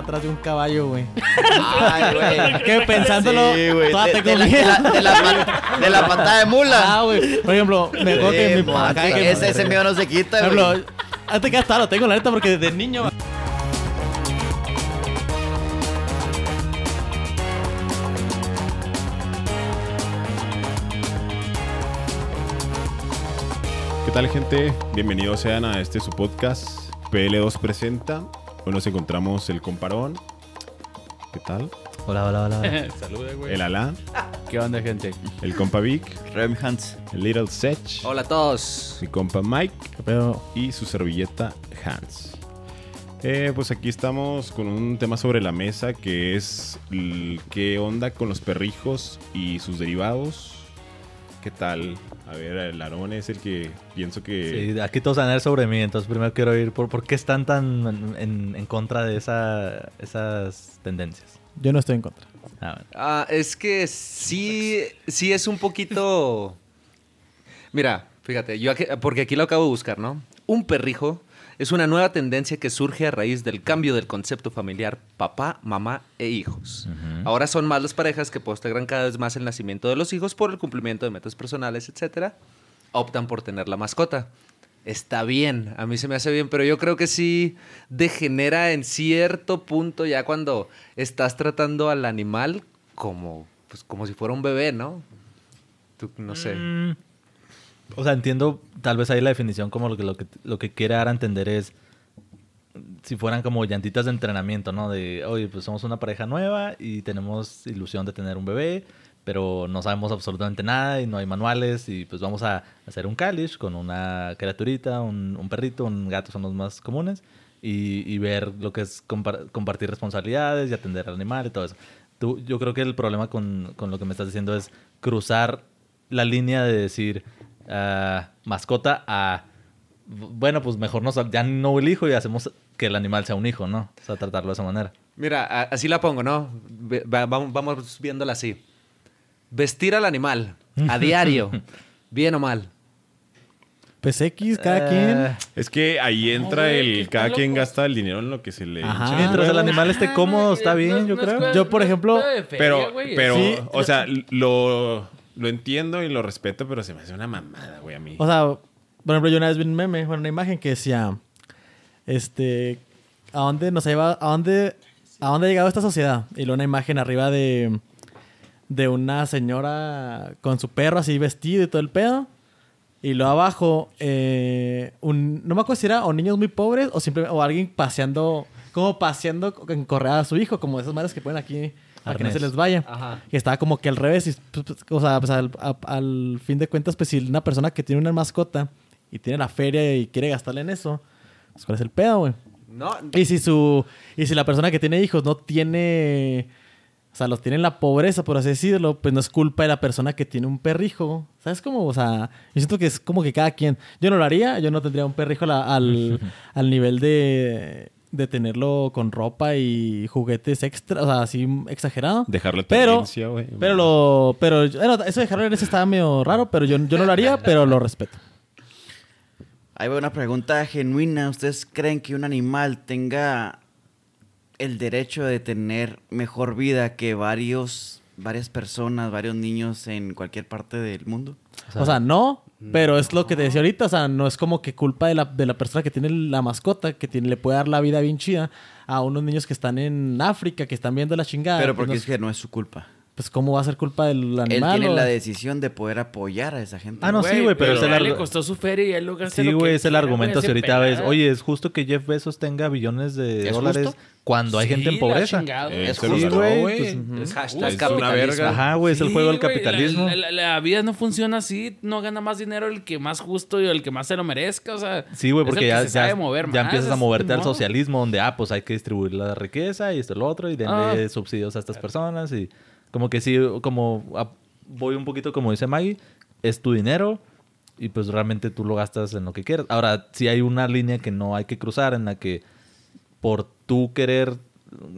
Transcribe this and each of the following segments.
atrás de un caballo, güey. Ay, güey. Que pensándolo, Sí, güey. toda De, te de la, de, comía. la, de, la, pat- de la patada de mula. Ah, güey. Por ejemplo, me acuerdo que Sí, mi acá que ese, ese miedo no se Por quita, ejemplo, güey. antes que hasta lo tengo, la neta, porque desde niño. ¿Qué tal gente? Bienvenidos sean a este su podcast PL2 presenta. Hoy nos encontramos el comparón. ¿Qué tal? Hola, hola, hola. Saluda, güey. El Alá, ¿Qué onda, gente? el compa Vic, Rem Hans. el Little Sech, Hola a todos. mi compa Mike Pero, y su servilleta Hans. Eh, pues aquí estamos con un tema sobre la mesa que es qué onda con los perrijos y sus derivados. ¿Qué tal? A ver, el Aarón es el que pienso que... Sí, aquí todos van a ver sobre mí, entonces primero quiero ir por por qué están tan en, en- en contra de esa, esas tendencias. yo no estoy en contra. Ah, bueno. Ah, es que sí, sí es un poquito... Mira, fíjate, yo aquí- porque aquí lo acabo de buscar, ¿no? Un perrijo es una nueva tendencia que surge a raíz del cambio del concepto familiar papá, mamá e hijos. Ahora son más las parejas que postergan cada vez más el nacimiento de los hijos por el cumplimiento de metas personales, etcétera. Optan por tener la mascota. Está bien, a mí se me hace bien, pero yo creo que sí degenera en cierto punto ya cuando estás tratando al animal como, pues, como si fuera un bebé, ¿no? Tú, no sé. Mm, o sea, entiendo tal vez ahí la definición como lo que, lo que, lo que quiere dar a entender es si fueran como llantitas de entrenamiento, ¿no? De, oye, pues somos una pareja nueva y tenemos ilusión de tener un bebé, pero no sabemos absolutamente nada y no hay manuales y pues vamos a hacer un calish con una criaturita, un, un perrito, un gato son los más comunes y, y ver lo que es compar- compartir responsabilidades y atender al animal y todo eso. Tú, yo creo que el problema con, con lo que me estás diciendo es cruzar la línea de decir ah, mascota a bueno, pues mejor nos, ya no el hijo y hacemos que el animal sea un hijo, ¿no? O sea, tratarlo de esa manera. Mira, así la pongo, ¿no? Vamos, viéndola así. Vestir al animal a diario, bien o mal. Pues X, cada Eh, quien. Es que ahí entra el... Cada quien gasta el dinero en lo que se le Ajá. Mientras el animal esté cómodo, no, está no, bien, no, yo no creo. Yo, por no ejemplo, feria, Pero, pero, Sí. o sea, lo, lo entiendo y lo respeto, pero se me hace una mamada, güey, a mí. O sea, por ejemplo, yo una vez vi un meme, bueno, una imagen que decía, este, ¿a dónde nos ha llevado, a dónde, a dónde ha llegado esta sociedad? Y luego una imagen arriba de, de una señora con su perro así vestido y todo el pedo. Y luego abajo, eh, un, no me acuerdo si era o niños muy pobres o simplemente, o alguien paseando, como paseando en correa a su hijo, como esas madres que ponen aquí para que no se les vaya. Ajá. Que estaba como que al revés. Y, pues, pues, o sea, pues, al, a- al fin de cuentas, pues si una persona que tiene una mascota y tiene la feria y quiere gastarle en eso, pues ¿cuál es el pedo, güey? No, Y si su y si la persona que tiene hijos no tiene o sea, los tiene en la pobreza, por así decirlo, pues no es culpa de la persona que tiene un perrijo. ¿Sabes cómo? O sea, yo siento que es como que cada quien. Yo no lo haría, yo no tendría un perrijo la- al, al nivel de, de tenerlo con ropa y juguetes extra, o sea, así exagerado. Dejarle Pero, pero lo. Pero bueno, eso de dejarlo en ese estaba medio raro, pero yo, yo no lo haría, pero lo respeto. Ahí va una pregunta genuina. ¿Ustedes creen que un animal tenga el derecho de tener mejor vida que varios, varias personas, varios niños en cualquier parte del mundo? O sea, no, pero es lo que te decía ahorita. O sea, no es como que culpa de la, de la persona que tiene la mascota, que tiene, le puede dar la vida bien chida a unos niños que están en África, que están viendo la chingada. Pero pues, porque no- es que no es su culpa. Pues, ¿cómo va a ser culpa del Él animal? tiene o- la decisión de poder apoyar a esa gente. Ah, no, sí, güey, pero es el a él le costó su feria y él lo gasta Sí, güey, es el argumento si ahorita ves, oye, es justo que Jeff Bezos tenga billones de ¿Es dólares justo? cuando hay gente en pobreza. Eh, es ganó, güey, pues, ujú. Es hashtag Es una capitalismo. verga. Ajá, güey, es el juego del capitalismo. La, la- la vida no funciona así. No gana más dinero el que más justo y el que más se lo merezca. O sea, Sí, güey, es el porque que ya, se sabe ya, mover ya más, empiezas a moverte al socialismo donde, ah, pues hay que distribuir la riqueza y esto y lo otro y denle Ah. subsidios a estas personas y como que sí, como ah, voy un poquito como dice Maggie, es tu dinero y pues realmente tú lo gastas en lo que quieras. Ahora, sí hay una línea que no hay que cruzar en la que por tú querer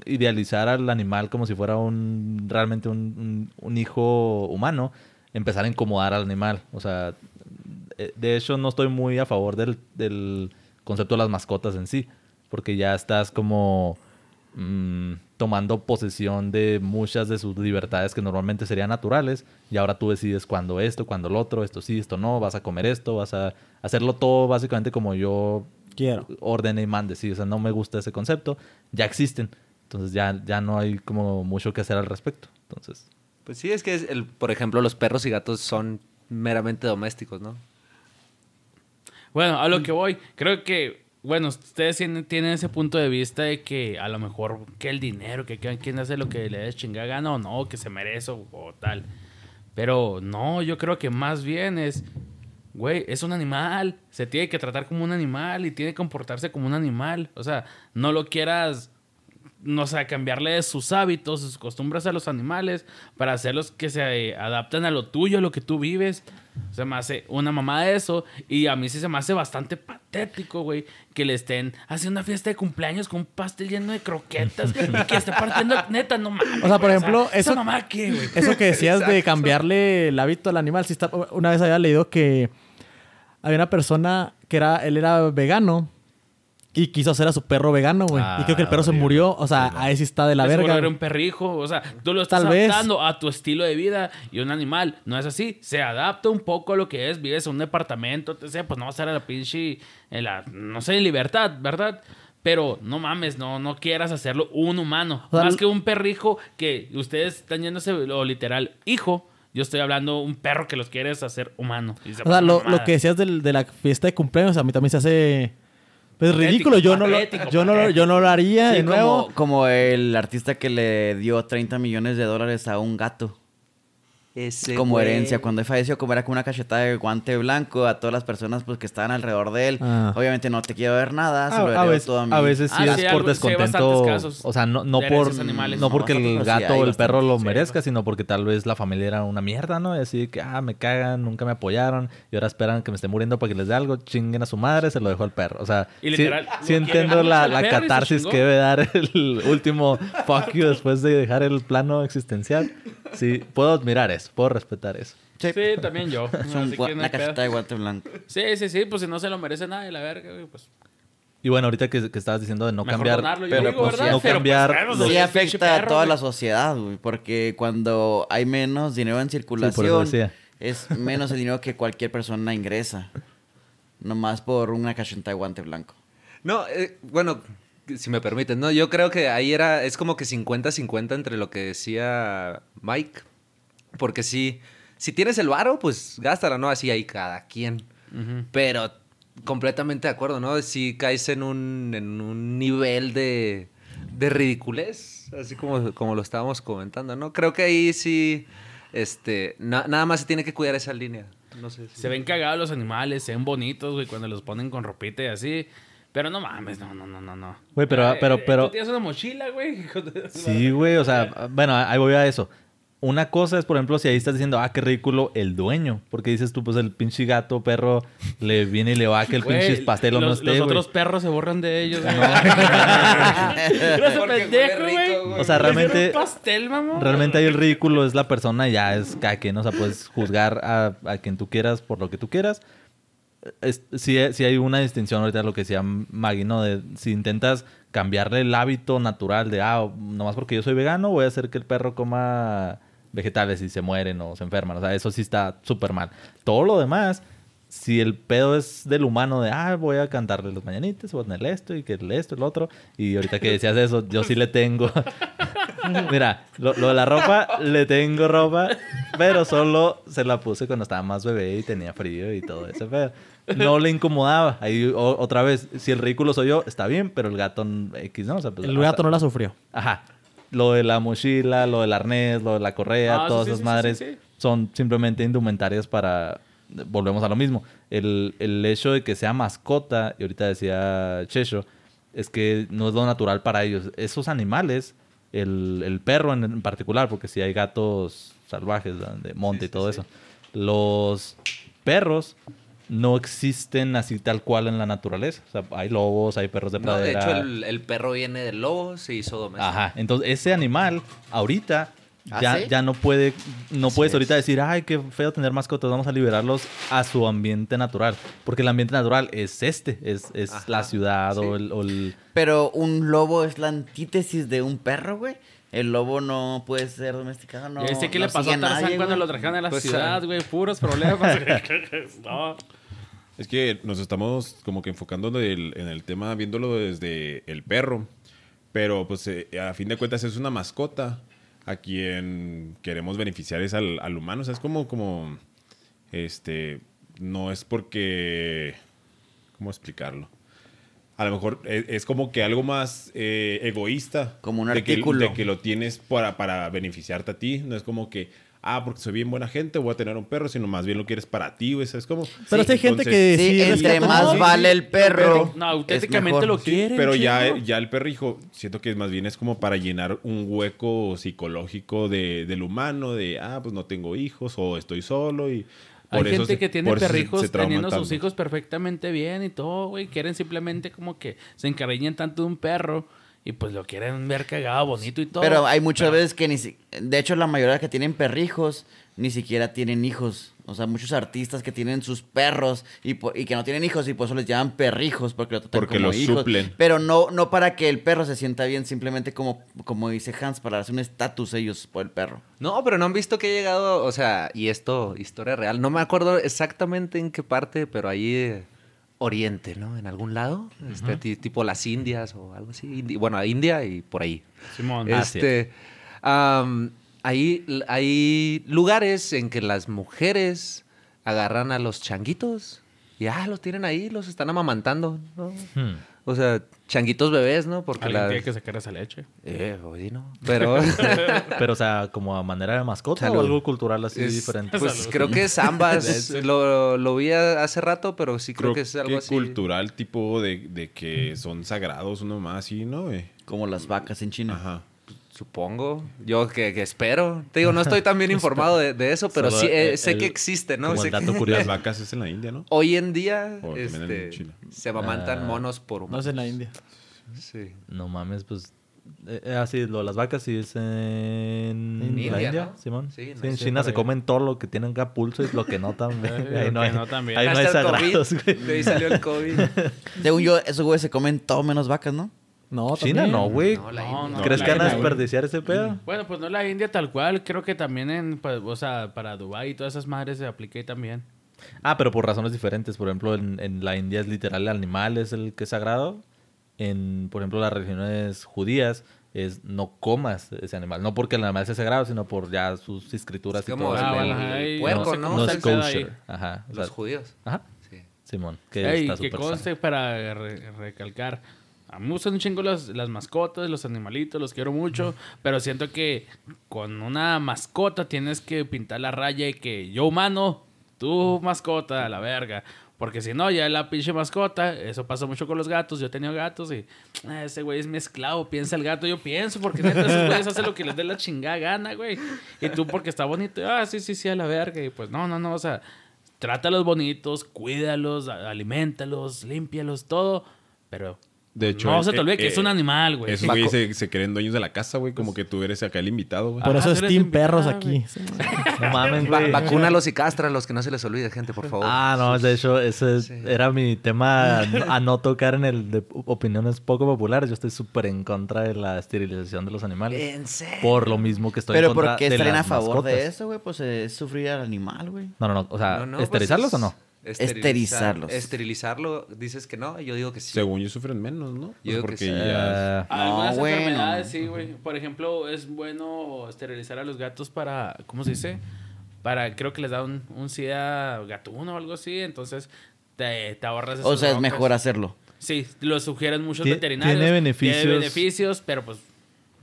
idealizar al animal como si fuera un realmente un, un- hijo humano, empezar a incomodar al animal. O sea, eh, de hecho no estoy muy a favor del, del concepto de las mascotas en sí, porque ya estás como mm, tomando posesión de muchas de sus libertades que normalmente serían naturales y ahora tú decides cuándo esto, cuándo lo otro, esto sí, esto no, vas a comer esto, vas a hacerlo todo básicamente como yo Quiero. ordene y mande, sí, o sea, no me gusta ese concepto, ya existen, entonces ya, ya no hay como mucho que hacer al respecto, entonces... Pues sí, es que, es el, por ejemplo, los perros y gatos son meramente domésticos, ¿no? Bueno, a lo que voy, creo que, bueno, ustedes tienen, tienen ese punto de vista de que a lo mejor que el dinero, que quien hace lo que le dé chingada gana o no, que se merece o, tal. Pero no, yo creo que más bien es, güey, es un animal, se tiene que tratar como un animal y tiene que comportarse como un animal. O sea, no lo quieras, no sé, cambiarle de sus hábitos, sus costumbres a los animales para hacerlos que se eh, adapten a lo tuyo, a lo que tú vives. Se me hace una mamá de eso. Y a mí sí se me hace bastante patético, güey. Que le estén haciendo una fiesta de cumpleaños con un pastel lleno de croquetas. y que esté partiendo, neta, no mames. O sea, por güey, ejemplo, ¿esa eso- mamá qué, güey? Eso que decías de cambiarle el hábito al animal. Sí está, una vez había leído que había una persona que era, él era vegano y quiso hacer a su perro vegano, güey. y creo que el perro se Ah, murió. O sea, ahí sí está de la verga. volver un perrijo. O sea, tú lo estás Tal vez. adaptando a tu estilo de vida. Y un animal no es así. Se adapta un poco a lo que es. Vives en un departamento, etc. Pues no vas a estar a la pinche. En la, no sé, en libertad, ¿verdad? Pero no mames, no, no quieras hacerlo un humano. O sea, Más que un perrijo que ustedes están yéndose lo literal hijo. Yo estoy hablando un perro que los quieres hacer humano. Y se O sea, lo, lo que decías del- de la fiesta de cumpleaños, a mí también se hace. Pues ridículo. Yo no, lo, yo, no yo no lo haría Sí, de nuevo. como, como el artista que le dio 30 millones de dólares a un gato. Ese como güey. herencia. Cuando él falleció, como era con una cachetada de guante blanco a todas las personas pues, que estaban alrededor de él. Ah. Obviamente no te quiero ver nada, se A, lo a veces, todo a mí. a veces sí Ah, es sí, por algo- descontento. casos o sea, no, no por animales. no No, porque el sí, gato o el perro lo sí, merezca, sino porque tal vez la familia era una mierda, ¿no? Y así que, ah, me cagan, nunca me apoyaron y ahora esperan que me esté muriendo para que les dé algo, chinguen a su madre, se lo dejo al perro. O sea, Y sí, literal, sí entiendo la, la catarsis que debe dar el último fuck you después de dejar el plano existencial. Sí, puedo admirar eso, puedo respetar eso. Sí. Sí, también yo. Es un que una cachetada de guante blanco. Sí, sí, sí, pues si no se lo merece nada de la verga, güey, pues. Y bueno, ahorita que, que estabas diciendo de no Mejor cambiar, donarlo, yo pero digo, pues, ¿verdad? no Pero, cambiar pues, los- claro, Sí afecta a toda güey. la sociedad, güey, porque cuando hay menos dinero en eso circulación, es menos el dinero que cualquier persona ingresa. Nomás por una cachetada de guante blanco. No, eh, bueno, si me permiten, ¿no? Yo creo que ahí era, es como que 50-50 entre lo que decía Mike. Porque si, si tienes el varo, pues gástala, ¿no? Así hay cada quien. Pero completamente de acuerdo, ¿no? Si caes en un, en un nivel de, de ridiculez, así como, como lo estábamos comentando, ¿no? Creo que ahí sí, este, na- nada más se tiene que cuidar esa línea. No sé. si- Se ven cagados los animales, se ven bonitos, güey, cuando los ponen con ropita y así. Pero no mames, no, no, no, no, no. Güey, pero- Eh, pero- pero- Tú tienes una mochila, güey. Sí, güey, o sea, bueno, ahí voy a eso. Una cosa es, por ejemplo, si ahí estás diciendo, ah, qué ridículo el dueño. Porque dices tú, pues el pinche gato, perro, le viene y le va que el Güey, pinche pastel o no los, esté, los güey. otros perros se borran de ellos, Porque pendejo, güey. O sea, realmente, un pastel, mamón. realmente ahí el ridículo es la persona, ya es cada quien, o sea, puedes juzgar a, a quien tú quieras por lo que tú quieras. Es, sí, sí hay una distinción ahorita de lo que decía Maggie, ¿no? De si intentas cambiarle el hábito natural de, ah, nomás porque yo soy vegano, voy a hacer que el perro coma vegetales y se mueren o se enferman. O sea, eso sí está súper mal. Todo lo demás, si el pedo es del humano de, ah, voy a cantarle los mañanitos, voy a ponerle esto y que el esto, el otro. Y ahorita que decías eso, yo sí le tengo. Mira, lo, lo de la ropa, le tengo ropa, pero solo se la puse cuando estaba más bebé y tenía frío y todo ese pedo. No le incomodaba. Ahí o- otra vez, si el ridículo soy yo, está bien, pero el gato X, ¿no? O sea, pues, El hasta- gato no la sufrió. Ajá. Lo de la mochila, lo del arnés, lo de la correa, Ah, todas sí, esas sí, madres sí, son simplemente indumentarias para... Volvemos a lo mismo. El, el hecho de que sea mascota, y ahorita decía Checho, es que no es lo natural para ellos. Esos animales, el, el perro en, en particular, porque si hay gatos salvajes de monte y todo eso, los perros no existen así tal cual en la naturaleza. O sea, hay lobos, hay perros de No, de pradera. hecho, el, el perro viene del lobo, se hizo doméstico. Ajá, entonces ese animal ahorita ¿Ah, ya, sí? ya no puede, no Así puedes es. ahorita decir, ay, qué feo tener mascotas, vamos a liberarlos a su ambiente natural. Porque el ambiente natural es este, es, es Ajá, la ciudad o, el, o el- Pero un lobo es la antítesis de un perro, güey. El lobo no puede ser domesticado, no. ¿Y viste qué no le pasó a Tarzán cuando güey. lo trajeron a la Pues, ciudad, ah. güey? Puros problemas. no. Es que nos estamos como que enfocando del- en el tema viéndolo desde el perro. Pero pues eh, a fin de cuentas es una mascota a quien queremos beneficiar es al, al humano. O sea, es como, como, este, no es porque, ¿cómo explicarlo? A lo mejor es, es como que algo más eh, egoísta. Como un de que- artículo. de que lo tienes para, para beneficiarte a ti. No es como que, ah, porque soy bien buena gente, voy a tener un perro, sino más bien lo quieres para ti, güey. ¿sabes cómo? Pero sí, hay gente que Sí, sí, entre más no, vale el perro. No, auténticamente mejor. lo Sí, quieren. pero ya, ya el perrijo, siento que más bien es como para llenar un hueco psicológico de, del humano, de, ah, pues no tengo hijos o estoy solo y... Hay por eso gente se- que tiene se- perrijos se teniendo sus hijos perfectamente bien y todo, güey. Quieren simplemente como que se encariñen tanto de un perro y pues lo quieren ver cagado, bonito y todo. Pero hay muchas veces que ni si- De hecho, la mayoría que tienen perrijos ni siquiera tienen hijos. O sea, muchos artistas que tienen sus perros y, po- y que no tienen hijos y por eso les llaman perrijos porque lo tratan Porque como los hijos. suplen. Pero no, no para que el perro se sienta bien, simplemente como, como dice Hans, para darse un estatus ellos por el perro. No, pero no han visto que ha llegado, o sea, y esto, historia real. No me acuerdo exactamente en qué parte, pero ahí eh, Oriente, ¿no? En algún lado, este, ti- tipo las Indias o algo así. Indi- bueno, India y por ahí. Simón. Ah. Este, hay, hay lugares en que las mujeres agarran a los changuitos y ah, los tienen ahí, los están amamantando, ¿no? Hmm. O sea, changuitos bebés, ¿no? Porque Alguien la... tiene que sacar esa leche. Eh, oye, no. Pero... Pero, o sea, como a manera de mascota Salud. o algo cultural así Es- diferente. Pues Salud. creo que es ambas. lo, lo vi hace rato, pero sí creo, que es algo así. cultural tipo de, de que son sagrados, uno más así, ¿no? Como las vacas en China. Ajá. Supongo. Yo que, que espero. Te digo, no estoy tan bien informado de, de eso, pero Solo sí eh, el- sé que existe, ¿no? como Sé el que- dato Las curioso. vacas es en la India, ¿no? Hoy en día O también en este, China. se amamantan Ah, monos por No humanos. es en la India. Sí. No mames, pues. Eh, eh, así, lo de las vacas sí es en, En la India, India, ¿no? Simón. Sí, Sí, no en China se comen todo lo que tienen acá pulso y lo que no también. Ahí no hay, no también. ahí no hay sagrados, COVID, güey. De ahí salió el COVID. Según yo, esos güeyes se comen todo menos vacas, ¿no? No, China también. no, güey. No, No, no, ¿Crees que van a desperdiciar ese pedo? Bueno, pues no la India tal cual. Creo que también en, pues, o sea, para Dubái y todas esas madres se apliqué también. Ah, pero por razones diferentes. Por ejemplo, en, en la India es literal el animal es el que es sagrado. En, por ejemplo, las religiones judías es no comas ese animal. No porque el animal sea sagrado, sino por ya sus escrituras Es y como todo. el, Ah, eso. bueno, el puerco, no ¿no? es el kosher. Ajá. o Los sea, judíos. Ajá. Sí. Simón. Que Ey, está que súper conste sano. para re- recalcar. A mí me gustan un chingo las, las mascotas, los animalitos, los quiero mucho. Pero siento que con una mascota tienes que pintar la raya y que yo humano, tú mascota, a la verga. Porque si no, ya la pinche mascota, eso pasa mucho con los gatos. Yo he tenido gatos y "Ah, ese güey es mi piensa el gato. Yo pienso, porque neta, esos güeyes hacen lo que les dé la chingada gana, güey. Y tú, porque está bonito, ah, sí, sí, sí, a la verga. Y pues no, no, no, o sea, trátalos bonitos, cuídalos, alimentalos, límpialos, todo. Pero De hecho, no eh, se te olvide eh, que es un animal, güey. Esos güeyes se, se creen dueños de la casa, güey. Como que tú eres acá el invitado, güey. Por Ah, eso es Team Perros aquí. No mames, Va- güey. vacúnalos y cástralos, que no se les olvide, gente, por favor. Ah, no, de hecho, ese es- Sí. era mi tema a no- tocar en el de opiniones poco populares. Yo estoy súper en contra de la esterilización de los animales. ¿En serio? Por lo mismo que estoy Pero en contra ¿por qué de estarían a las favor de mascotas. eso, güey? Pues es sufrir al animal, güey. No, no, no. O sea, No, no, pues ¿esterilizarlos es- o no? Esterilizar- Esterilizarlos. Esterilizarlo, dices que no, yo digo que sí. Según yo sufren menos, ¿no? Pues Yo que porque sí. ya... Eh, Algunas No, bueno. enfermedades, sí, güey. Por ejemplo, es bueno esterilizar a los gatos para, ¿cómo se dice? Para, creo que les da un, un sida gatuno o algo así, entonces te, te ahorras O sea, es mejor hacerlo. Sí, lo sugieren muchos veterinarios. tiene beneficios. Tiene beneficios, pero pues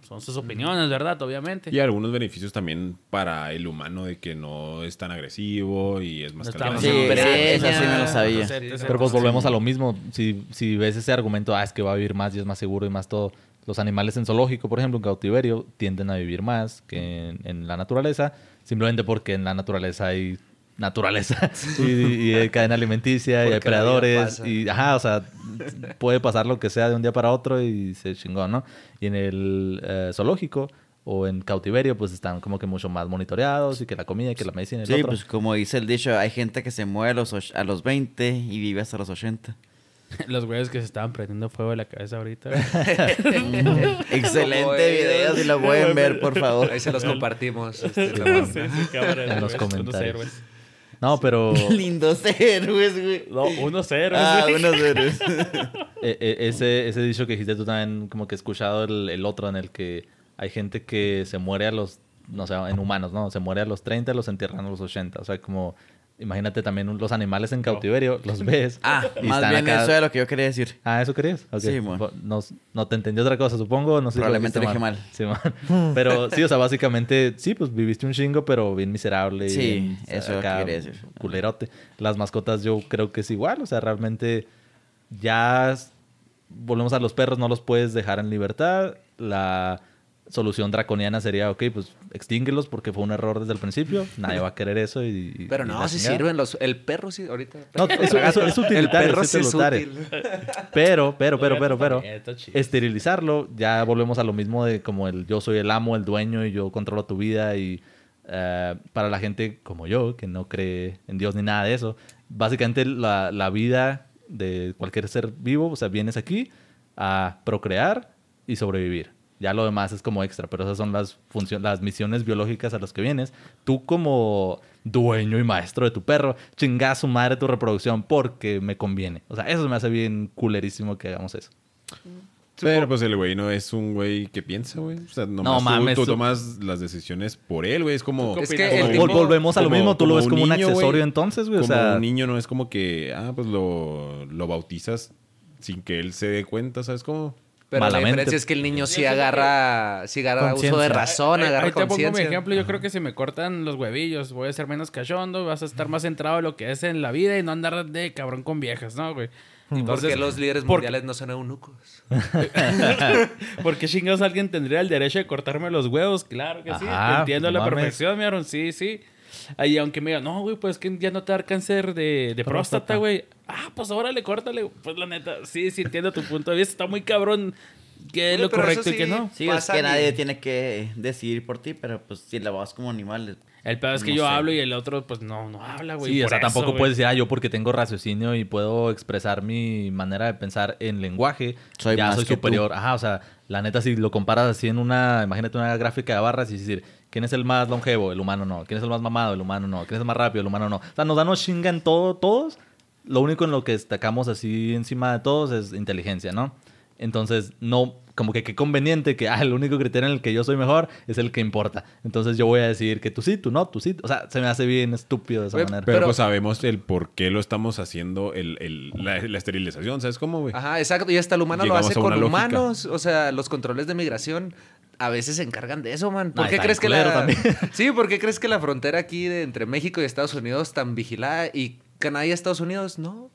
son sus opiniones, ¿verdad? Obviamente. Y algunos beneficios también para el humano de que no es tan agresivo y es más No calmado. Sí, Sí, sí, eso sí me lo sabía. Pero pues volvemos a lo mismo. Si, si ves ese argumento, ah, es que va a vivir más y es más seguro y más todo. Los animales en zoológico, por ejemplo, en cautiverio, tienden a vivir más que en, en la naturaleza, simplemente porque en la naturaleza hay naturaleza y, y hay cadena alimenticia y hay predadores y ajá, o sea, puede pasar lo que sea de un día para otro y se chingó, ¿no? Y en el eh, zoológico o en cautiverio, pues están como que mucho más monitoreados y que la comida, y que la medicina y Sí, el otro. pues como dice el dicho, hay gente que se muere a los, och- a los 20 y vive hasta los 80. Los güeyes que se estaban prendiendo fuego de la cabeza ahorita. Excelente video, si lo pueden ver, por favor. Ahí se los compartimos. este, Sí, sí, cámara, En los comentarios. No, pero Lindos héroes, güey. No, unos héroes. Ah, güey. unos héroes. eh, eh, ese, ese dicho que dijiste tú también, como que he escuchado el, el otro en el que hay gente que se muere a los, no sé, en humanos, ¿no? Se muere a los 30 y los entierran a los 80. O sea, como, imagínate también un- los animales en cautiverio, los ves. Ah, y más están bien acá- eso es lo que yo quería decir. Ah, ¿eso querías? Sí, mon. Bo- No, no te entendí otra cosa, supongo. No sé si Probablemente dijiste lo dije Sí, mon. Pero sí, o sea, básicamente, sí, pues viviste un chingo, pero bien miserable. y Sí, bien, eso es lo que quería decir. Culerote. Las mascotas yo creo que es igual. O sea, realmente ya volvemos a los perros, no los puedes dejar en libertad. La solución draconiana sería, ok, pues extínguelos porque fue un error desde el principio. Nadie va a querer eso y... Pero y no, si chingada. sirven los... El perro sí, ahorita... No, eso es El perro sí es útil. Pero, pero, pero, pero, pero, esterilizarlo, ya volvemos a lo mismo de como el yo soy el amo, el dueño y yo controlo tu vida y eh, para la gente como yo, que no cree en Dios ni nada de eso, básicamente la, la vida de cualquier ser vivo, o sea, vienes aquí a procrear y sobrevivir. Ya lo demás es como extra, pero esas son las funciones, las misiones biológicas a las que vienes. Tú como dueño y maestro de tu perro, chingá a su madre tu reproducción porque me conviene. O sea, eso me hace bien culerísimo que hagamos eso. Pero pues el güey no es un güey que piensa, güey. O sea, nomás tú- mames, tú, tú- tomas las decisiones por él, güey. Es como... ¿Qué Es que Como- tipo- volvemos a lo mismo, tú lo ves como un niño, accesorio entonces, güey. O Como sea, un niño no es como que, ah, pues lo, lo bautizas sin que él se dé cuenta, ¿sabes cómo? Pero la Malamente. diferencia es que el niño sí agarra, sí agarra uso de razón, agarra ahí te pongo mi ejemplo. Yo creo que si me cortan los huevillos, voy a ser menos cachondo, vas a estar más centrado en lo que es en la vida y no andar de cabrón con viejas, ¿no, güey? ¿Y por qué Entonces, los líderes por- mundiales no son eunucos? ¿Por qué chingados alguien tendría el derecho de cortarme los huevos? Claro que sí. Ajá, entiendo a no la mames. perfección, mi Aaron. Sí, sí. Ahí, aunque me digan, no, güey, pues que ya no te da cáncer de, de Próstata. güey. Ah, pues órale, córtale. Pues la neta, sí, sí entiendo tu punto de vista. Está muy cabrón qué es lo correcto y qué sí. no. Sí, es que y- nadie tiene que decidir por ti, pero pues si la vas como animal. El pedo es que No yo sé. hablo y el otro, pues no, no habla, güey. sí, o sea, eso, tampoco güey. puedes decir, ah, yo porque tengo raciocinio y puedo expresar mi manera de pensar en lenguaje, Soy ya más soy que superior. Ajá, o sea, la neta, si lo comparas así en una, imagínate una gráfica de barras y decir, ¿quién es el más longevo? El humano no. ¿Quién es el más mamado? El humano no. ¿Quién es el más rápido? El humano no. O sea, nos dan chingan todo, todos. Lo único en lo que destacamos así encima de todos es inteligencia, ¿no? Entonces, no, como que qué conveniente que ah, el único criterio en el que yo soy mejor es el que importa. Entonces yo voy a decir que tú sí, tú no, tú sí. O sea, se me hace bien estúpido de esa Güey, manera. Pero, Pero- pues sabemos el por qué lo estamos haciendo, el, el- la, la esterilización, ¿sabes cómo, güey? Ajá, exacto. Y hasta el humano Llegamos lo hace con lógica. humanos. O sea, los controles de migración a veces se encargan de eso, man. ¿Por Ah, qué crees que la... también. Sí, ¿por qué crees que la frontera aquí de entre México y Estados Unidos tan vigilada y Canadá y Estados Unidos no?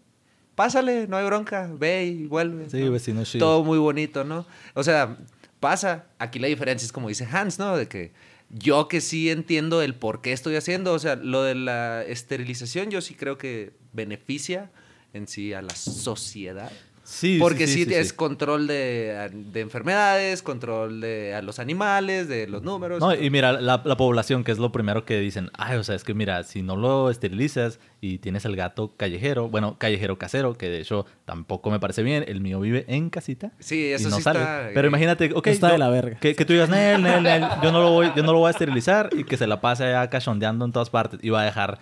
Pásale, no hay bronca, ve y vuelve. Sí, ¿no? vecino chido. Todo muy bonito, ¿no? O sea, pasa. Aquí la diferencia es como dice Hans, ¿no? De que yo que sí entiendo el por qué estoy haciendo, o sea, lo de la esterilización yo sí creo que beneficia en sí a la sociedad. Sí, Porque sí, sí, es sí. control de, de enfermedades, control de a los animales, de los números. No, y mira, la, la población, que es lo primero que dicen, ay, o sea, es que mira, si no lo esterilizas y tienes el gato callejero, bueno, callejero casero, que de hecho tampoco me parece bien, el mío vive en casita. Sí, y eso no sí sale. está- Pero imagínate, ok, Está yo- de la verga. Que, que tú digas, Nel, Nel, Nel, yo no, lo voy, yo no lo voy a esterilizar y que se la pase allá cachondeando en todas partes y va a dejar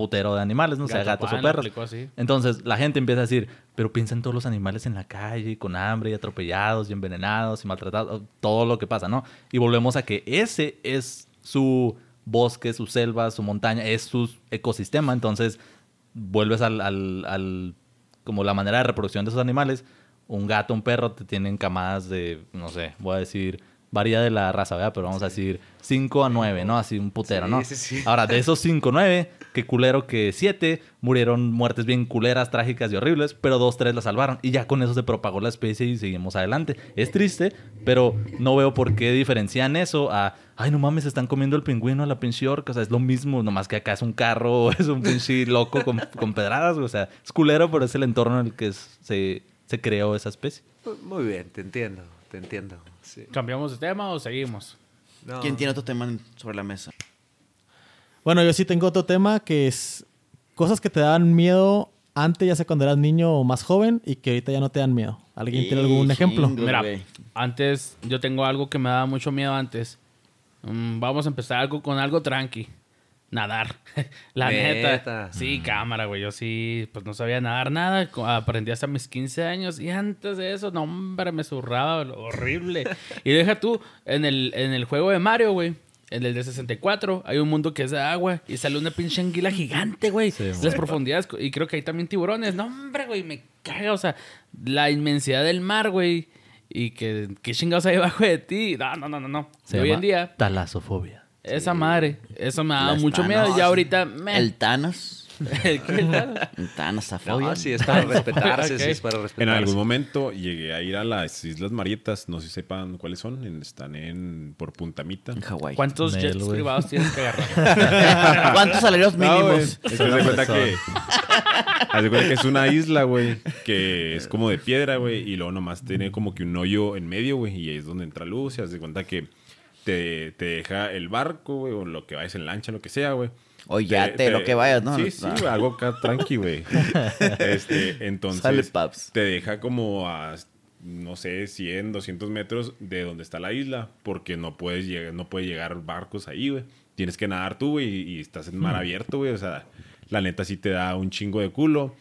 putero de animales, no sea Gato gatos o perros. así. Entonces la gente empieza a decir, pero piensa en todos los animales en la calle, con hambre y atropellados y envenenados y maltratados, todo lo que pasa, ¿no? Y volvemos a que ese es su bosque, su selva, su montaña, es su ecosistema. Entonces vuelves al, al- al- como la manera de reproducción de esos animales. Un gato, un perro te tienen camadas de, no sé, voy a decir, varía de la raza, ¿verdad? Pero vamos a decir 5 a 9, ¿no? Así un putero, Sí, ¿no? sí, sí. Ahora, de esos 5 9, qué culero que 7 murieron muertes bien culeras, trágicas y horribles, pero 2 3 la salvaron. Y ya con eso se propagó la especie y seguimos adelante. Es triste, pero no veo por qué diferencian eso a, ay, no mames, están comiendo el pingüino a la pinche orca. O sea, es lo mismo, nomás que acá es un carro es un pinche loco con, con pedradas. O sea, es culero, pero es el entorno en el que se, se creó esa especie. Muy bien, te entiendo, te entiendo. Sí. ¿Cambiamos de tema o seguimos? No. ¿Quién tiene otro tema sobre la mesa? Bueno, yo sí tengo otro tema que es cosas que te daban miedo antes, ya sea cuando eras niño o más joven, y que ahorita ya no te dan miedo. ¿Alguien tiene algún ejemplo? Mira, antes yo tengo algo que me daba mucho miedo antes. Mm, vamos a empezar algo con algo tranqui. Nadar. La Neta. neta. Sí, cámara, güey. Yo sí, pues no sabía nadar nada. Aprendí hasta mis 15 años. Y antes de eso, no, hombre, me zurraba horrible. y deja tú, en el, en el juego de Mario, güey. En el de 64, hay un mundo que es de agua y sale una pinche anguila gigante, güey. Sí, Las profundidades, y creo que hay también tiburones. No, hombre, güey, me caga. O sea, la inmensidad del mar, güey. Y que, ¿qué chingados hay debajo de ti? No, no, no, no, no. Se hoy en día, Talasofobia. Esa madre, eso me da Las mucho miedo. Thanos. Y ya ahorita, me. El Thanos. ¿El qué? El Thanasofobia. No, sí, es para respetarse, sí, es para En respetarse. algún momento llegué a ir a las Islas Marietas, no sé si sepan cuáles son, en- están en por Puntamita. En Hawái. ¿Cuántos Nel, jets güey. privados tienes que agarrar? ¿Cuántos salarios No, güey. mínimos? Es que haz de cuenta que. haz de cuenta que es una isla, güey. Que es como de piedra, güey. Y luego nomás tiene como que un hoyo en medio, güey. Y ahí es donde entra luz. Y haz de cuenta que te, te deja el barco, güey. O lo que vayas en lancha, lo que sea, güey. O yate, lo que vayas, ¿no? Sí, sí, güey, algo acá tranqui, güey. Este, entonces. Sale, paps. Te deja como a. No sé, 100, 200 metros de donde está la isla, porque no puedes llegar, no puede llegar barcos ahí, güey. Tienes que nadar tú, güey, y, y estás en mar abierto, güey. O sea, la neta sí te da un chingo de culo.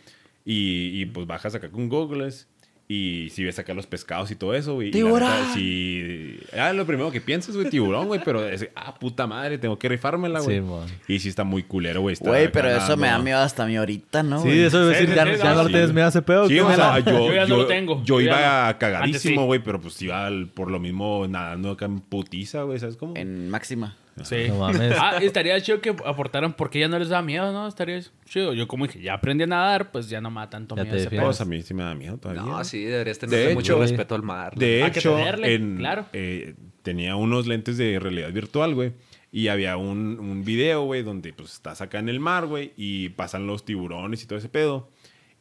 Y, y, pues bajas acá con goggles. Y si ves acá los pescados y todo eso, güey. ¡Tiburón! Sí. Ah, lo primero que piensas, güey, tiburón, güey. Pero es, ah, puta madre, tengo que rifármela, güey. Sí, y sí está muy culero, güey. está Güey, pero eso me da miedo hasta a mí ahorita, ¿no? Sí, eso Sí, decir, sí, ya, sí, ya no, sí. tienes miedo a ese pedo. Sí, ¿qué o sea, yo, Yo ya no yo- lo tengo. yo iba no. cagadísimo, güey, pero pues iba por lo mismo nadando acá en putiza, güey, ¿sabes cómo? En máxima. Sí. No mames. Ah, estaría chido que aportaran porque ya no les da miedo, ¿no? Estaría chido. Yo como dije, ya aprendí a nadar, pues ya no me da tanto Ya miedo te ese pedo. Pues a mí sí me da miedo todavía. No, sí, deberías De tener mucho hecho, respeto al mar. De Hay que hecho, tenerle, en- claro. eh, tenía unos lentes de realidad virtual, güey. Y había un, un video, güey, donde pues estás acá en el mar, güey, y pasan los tiburones y todo ese pedo.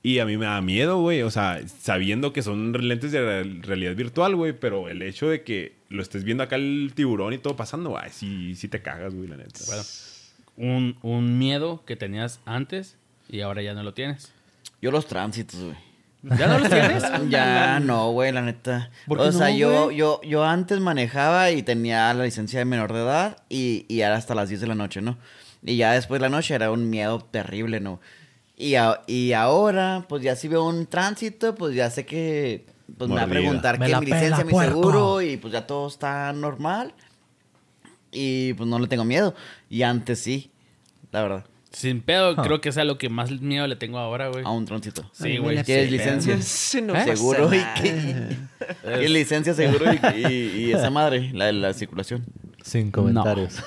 Y a mí me da miedo, güey. O sea, sabiendo que son lentes de real- realidad virtual, güey. Pero el hecho de que lo estés viendo acá el tiburón y todo pasando, ay, sí, sí te cagas, güey, la neta. Bueno, un, un miedo que tenías antes y ahora ya no lo tienes. Yo los tránsitos, güey. ¿Ya no los tienes? Ya no, güey, la neta. ¿Por qué O sea, no, yo, güey? yo, yo antes manejaba y tenía la licencia de menor de edad y, y era hasta las 10 de la noche, ¿no? Y ya después de la noche era un miedo terrible, ¿no? Y, a- y ahora, pues ya si veo un tránsito, pues ya sé que pues me va a preguntar Me qué la mi licencia, mi puerco. seguro y pues ya todo está normal. Y pues no le tengo miedo. Y antes sí, la verdad, Sin pedo, creo que es a lo que más miedo le tengo ahora, güey. a un tránsito. Sí, güey. ¿Quieres licencia? Sí, no ¿Eh? Seguro y que... y licencia seguro y, y- y esa madre, la de la circulación. Sin comentarios.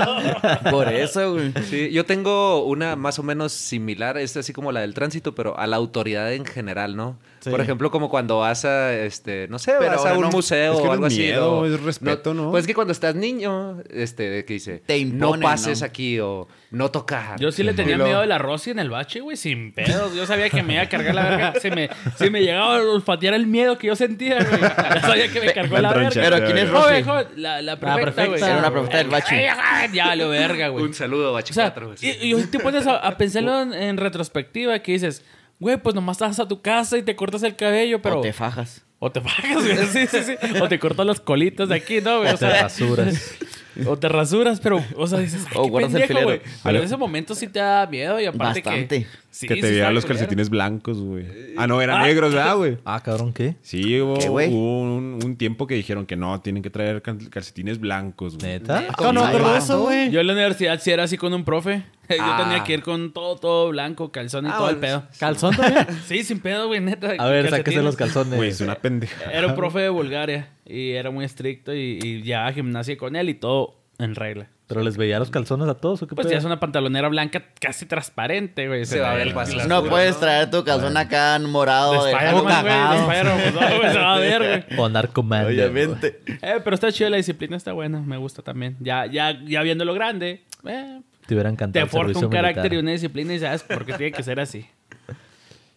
Por eso, güey. Sí, yo tengo una más o menos similar, es así como la del tránsito, pero a la autoridad en general, ¿no? Sí. Por ejemplo, como cuando vas a, este, no sé, Pero vas a un no. museo Es que o no algo es así. miedo, o- es respeto, ¿no? Pues es que cuando estás niño, este, que dice, Te no imponen, pases ¿no? aquí o no tocar. Yo sí le tenía miedo de la Rosy en el bache, güey, sin pedos. Yo sabía que me iba a cargar la verga. Si me, si me llegaba a olfatear el miedo que yo sentía, güey. Sabía que me cargó La la verga. Pero ¿quién es güey. Rosy? Joven, la, la perfecta, perfecta. güey. Era una del bache. Ya, lo verga, güey. Un saludo, O Bachi sea, 4. y, y te pones a, a pensarlo en, en retrospectiva que dices, güey, pues nomás estás a tu casa y te cortas el cabello, pero... O te fajas. O te güey. Sí, sí, sí. O te cortas las colitas de aquí, ¿no, güey? O Te sea, rasuras. o te rasuras, pero, o sea, dices, ay, O qué guardas el pendejo, filero. güey. Pero en ese momento sí te da miedo y aparte Bastante. que... sí, que sí te vieran los culero. calcetines blancos, güey. Ah, no, eran negros, ¿verdad, güey? Ah, cabrón, ¿qué? Sí, hubo, hubo un, un tiempo que dijeron que no, tienen que traer cal- calcetines blancos, güey. ¿Neta? Ah, no, pero vato. eso, güey. Yo en la universidad sí era así con un profe. Yo Ah. tenía que ir con todo, todo blanco, calzón y Ah, todo el pedo. ¿Calzón también? Sí, sin pedo, güey, neta. A ver, sáquese los calzones. Güey, es una pendeja. Era un profe de Bulgaria y era muy estricto y, y ya a gimnasia con él y todo en regla. ¿Pero les veía los calzones a todos o qué Pues pedo? ya es una pantalonera blanca casi transparente, güey. Se va a ver fácil. No puedes traer tu calzón acá De morado de Spider-Man, güey. De cagado. Spider-Man, pues, no, güey, se va a ver, güey. O Narcoman. Obviamente. Eh, pero está chido, la disciplina está buena, me gusta también. Ya, ya, ya viéndolo grande, eh, Te hubiera encantado te forja el servicio un carácter y una disciplina y sabes por qué tiene que ser así.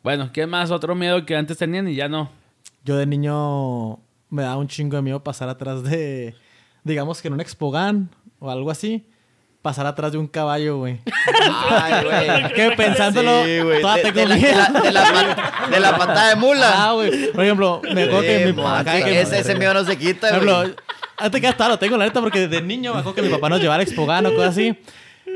Bueno, ¿qué más? Otro miedo que antes tenían y ya no. Yo de niño me daba un chingo de miedo pasar atrás de, digamos que en un expogan o algo así, pasar atrás de un caballo, güey. Ay, güey. Que pensándolo, Sí, güey. toda De, tengo de la, de, la, de, la, pat- de la patada de mula. Ah, güey. Por ejemplo, me acuerdo que mi que- ese, ese miedo no se quita, Por güey. ejemplo, antes que hasta lo tengo, la neta, porque de niño me acuerdo que mi papá nos llevaba al Expogan o cosas así.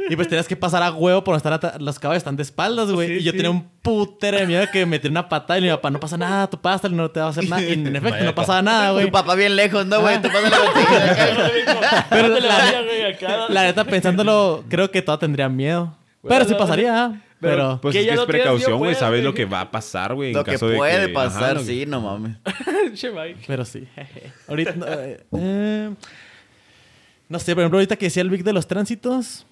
Y pues tenías que pasar a huevo por estar los caballos están de espaldas, güey. Sí, y yo sí. tenía un putero de miedo de que me tirara una patada y mi papá, no pasa nada, tú pásale, no te va a hacer nada. Y en efecto, Vaya no pasaba nada, güey. Tu papá bien lejos, ¿no, güey? Te pasa la botella. Pero Te la la, vaya, güey, acá. la neta, pensándolo, creo que todo tendría miedo. Bueno, Pero sí pasaría, ¿ah? pero... Pues Que es ya que es precaución, güey. Sabes lo que va a pasar, güey. en Lo que caso de puede que- pasar, ajá, lo que- sí, no mames. Pero sí. Ahorita. no, eh, eh, no sé, por ejemplo, ahorita que decía el Vic de los tránsitos.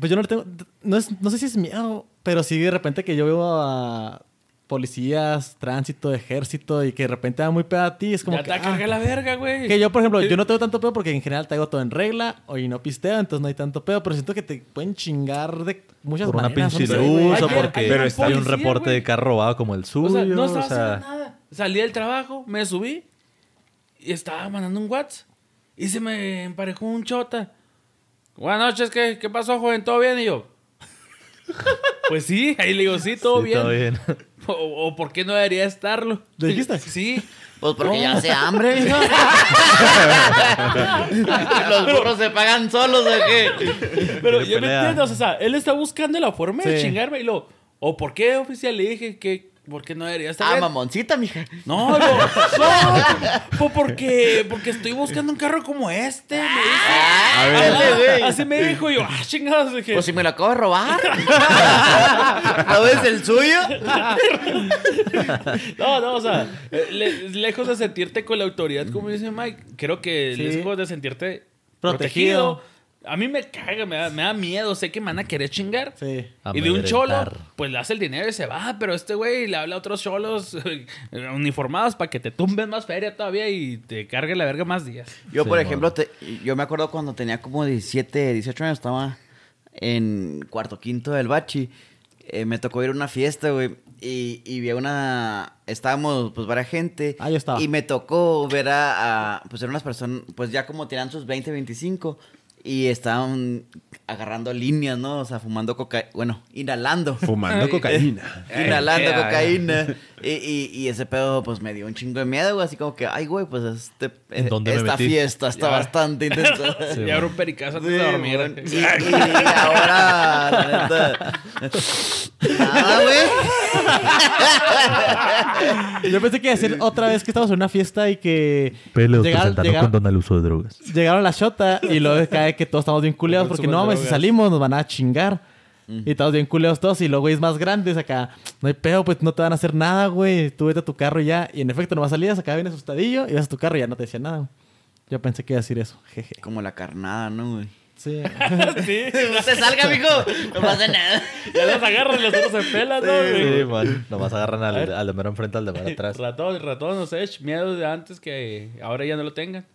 Pues yo no le tengo. No, es, no sé si es miedo, pero sí de repente que yo veo a policías, tránsito, ejército y que de repente va muy pedo a ti. Es como ya que. te ah, la verga, güey. que yo, por ejemplo, yo no tengo tanto pedo porque en general traigo todo en regla o y no pisteo, entonces no hay tanto pedo, pero siento que te pueden chingar de muchas Por una maneras. pinche no sé, güey. luz o porque un hay un reporte güey. de carro robado como el suyo. O sea, no estaba o sea, haciendo nada. Salí del trabajo, me subí y estaba mandando un WhatsApp. Y se me emparejó un chota. Buenas noches, ¿qué, qué pasó, joven? ¿Todo bien? Y yo, pues sí, ahí le digo, sí, todo sí, bien. todo bien. O, o por qué no debería estarlo. ¿Le dijiste? Sí. Pues porque ya hace hambre. Los burros se pagan solos, ¿o qué? Pero ya me pelea. entiendes, o sea, él está buscando la forma de chingarme y lo, ¿o por qué, oficial? Le dije que, ¿por qué no debería estar Ah, mamoncita, mija. No, no, no, pues porque, porque estoy buscando un carro como este. me. Ah, A ver. dale, güey. Así me dijo yo, ah, chingados, dije. Pues si me lo acabo de robar. ¿No ves el suyo? No, no, o sea, le- lejos de sentirte con la autoridad, como dice Mike, creo que Sí. lejos de sentirte Protegido. protegido. A mí me caga, me da, me da miedo, sé que me van a querer chingar. Sí. Y de un cholo, pues le hace el dinero y se va, pero este güey le habla a otros cholos uniformados para que te tumben más feria todavía y te cargue la verga más días. Yo, Sí, por ejemplo, te- yo me acuerdo cuando tenía como 17, 18 años, estaba en cuarto, quinto del bachi. Eh, me tocó ir a una fiesta, güey. Y, y vi a una... Estábamos, pues, varias gente. Ah, yo estaba. Y me tocó ver a... a, pues, eran unas personas, pues, ya como tenían sus 20, 25. Y estaban agarrando líneas, ¿no? O sea, fumando cocaína. Bueno, inhalando. Fumando cocaína. Inhalando Eh, eh, cocaína. Y, y, y ese pedo, pues me dio un chingo de miedo, güey. Así como que, ay, güey, pues este, ¿En dónde me esta fiesta está Ya. bastante intensa. Sí, y man. abro un pericazo antes Sí, de dormir. y, y ahora, la neta. Nada, güey. Yo pensé que iba a decir otra vez que estamos en una fiesta y que Pelos llegaron, presentando llegaron- condón al uso de drogas. llegaron la shota y luego cae que todos estamos bien culeados porque no mames, si salimos nos van a chingar. Y estamos bien culeados todos y luego güeyes más grandes acá. No hay pedo, pues no te van a hacer nada, güey. Tú vete a tu carro y ya. Y en efecto, nomás salías, acá bien asustadillo y vas a tu carro y ya no te decía nada. güey. Yo pensé que iba a decir eso. Jeje. Como la carnada, ¿no, güey? Sí. sí, Usted salga, mijo. No pasa nada. ya los agarran y los otros se pelan, ¿no? güey? Sí, man. Nomás agarran al, al de mero enfrente al de mero atrás. Ratón, ratón, no sé, miedo de antes que ahora ya no lo tengan.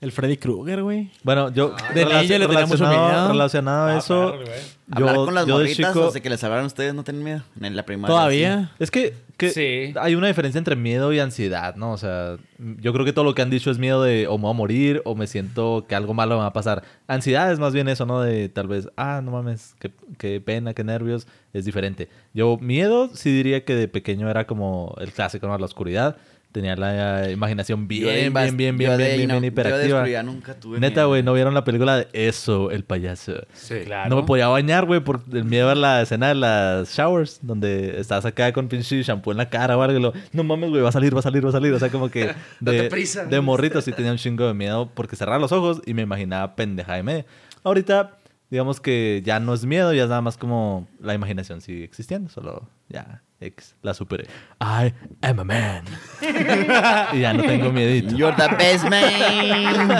El Freddy Krueger, güey. Bueno, yo De relaci- niño le tenía mucho relacionado, miedo. relacionado a Ah, eso, perro, güey. Hablar yo, con las yo de morritas chico... o sea, que les hablaron ustedes, ¿no tienen miedo? En la primaria. Todavía. Es que, que Sí. hay una diferencia entre miedo y ansiedad, ¿no? O sea, yo creo que todo lo que han dicho es miedo de o me voy a morir o me siento que algo malo me va a pasar. Ansiedad es más bien eso, ¿no? De tal vez, ah, no mames, qué, qué pena, qué nervios. Es diferente. Yo, miedo, sí diría que de pequeño era como el clásico, ¿no? La oscuridad. Tenía la eh, imaginación Yo bien, bien, bien, yo bien, bien, Yo hiperactiva. oscuridad nunca tuve Neta, güey, ¿no vieron la película de Eso, el payaso? Sí. Claro. No me podía bañar, güey, por el miedo a ver la escena de las showers, donde estás acá con pinche shampoo en la cara o algo. no mames, güey, va a salir, va a salir, va a salir. O sea, como que de, Date prisa. de morrito sí tenía un chingo de miedo porque cerraba los ojos y me imaginaba pendeja de media. Ahorita, digamos que ya no es miedo, ya es nada más como la imaginación sigue existiendo, solo ya, X, la superé. I am a man. y ya no tengo miedito. You're the best man.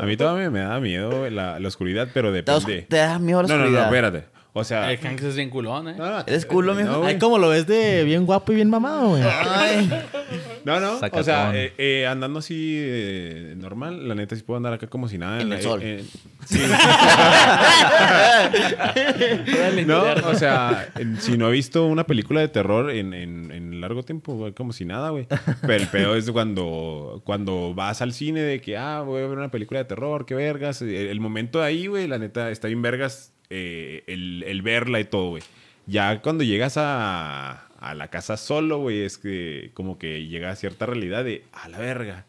A mí todavía me da miedo la, la oscuridad, pero ¿Te, os- depende. te da miedo la No, no, no, espérate. O sea... El Hanks es bien culón, ¿eh? no, no, Eres culo, mijo. no, Ay, como lo ves de bien guapo y bien mamado, güey. Ay, No, no, o sea, eh, eh, andando así eh, normal, la neta sí puedo andar acá como si nada. En el eh, sol. eh, sí. no, o sea, en- si no he visto una película de terror en, en- en largo tiempo, güey, como si nada, güey. Pero el pedo es cuando, cuando vas al cine de que, ah, voy a ver una película de terror, qué vergas. El, el momento de ahí, güey, la neta, está bien vergas eh, el, el verla y todo, güey. Ya cuando llegas a, a la casa solo, güey, es que como que llega a cierta realidad de, a la verga.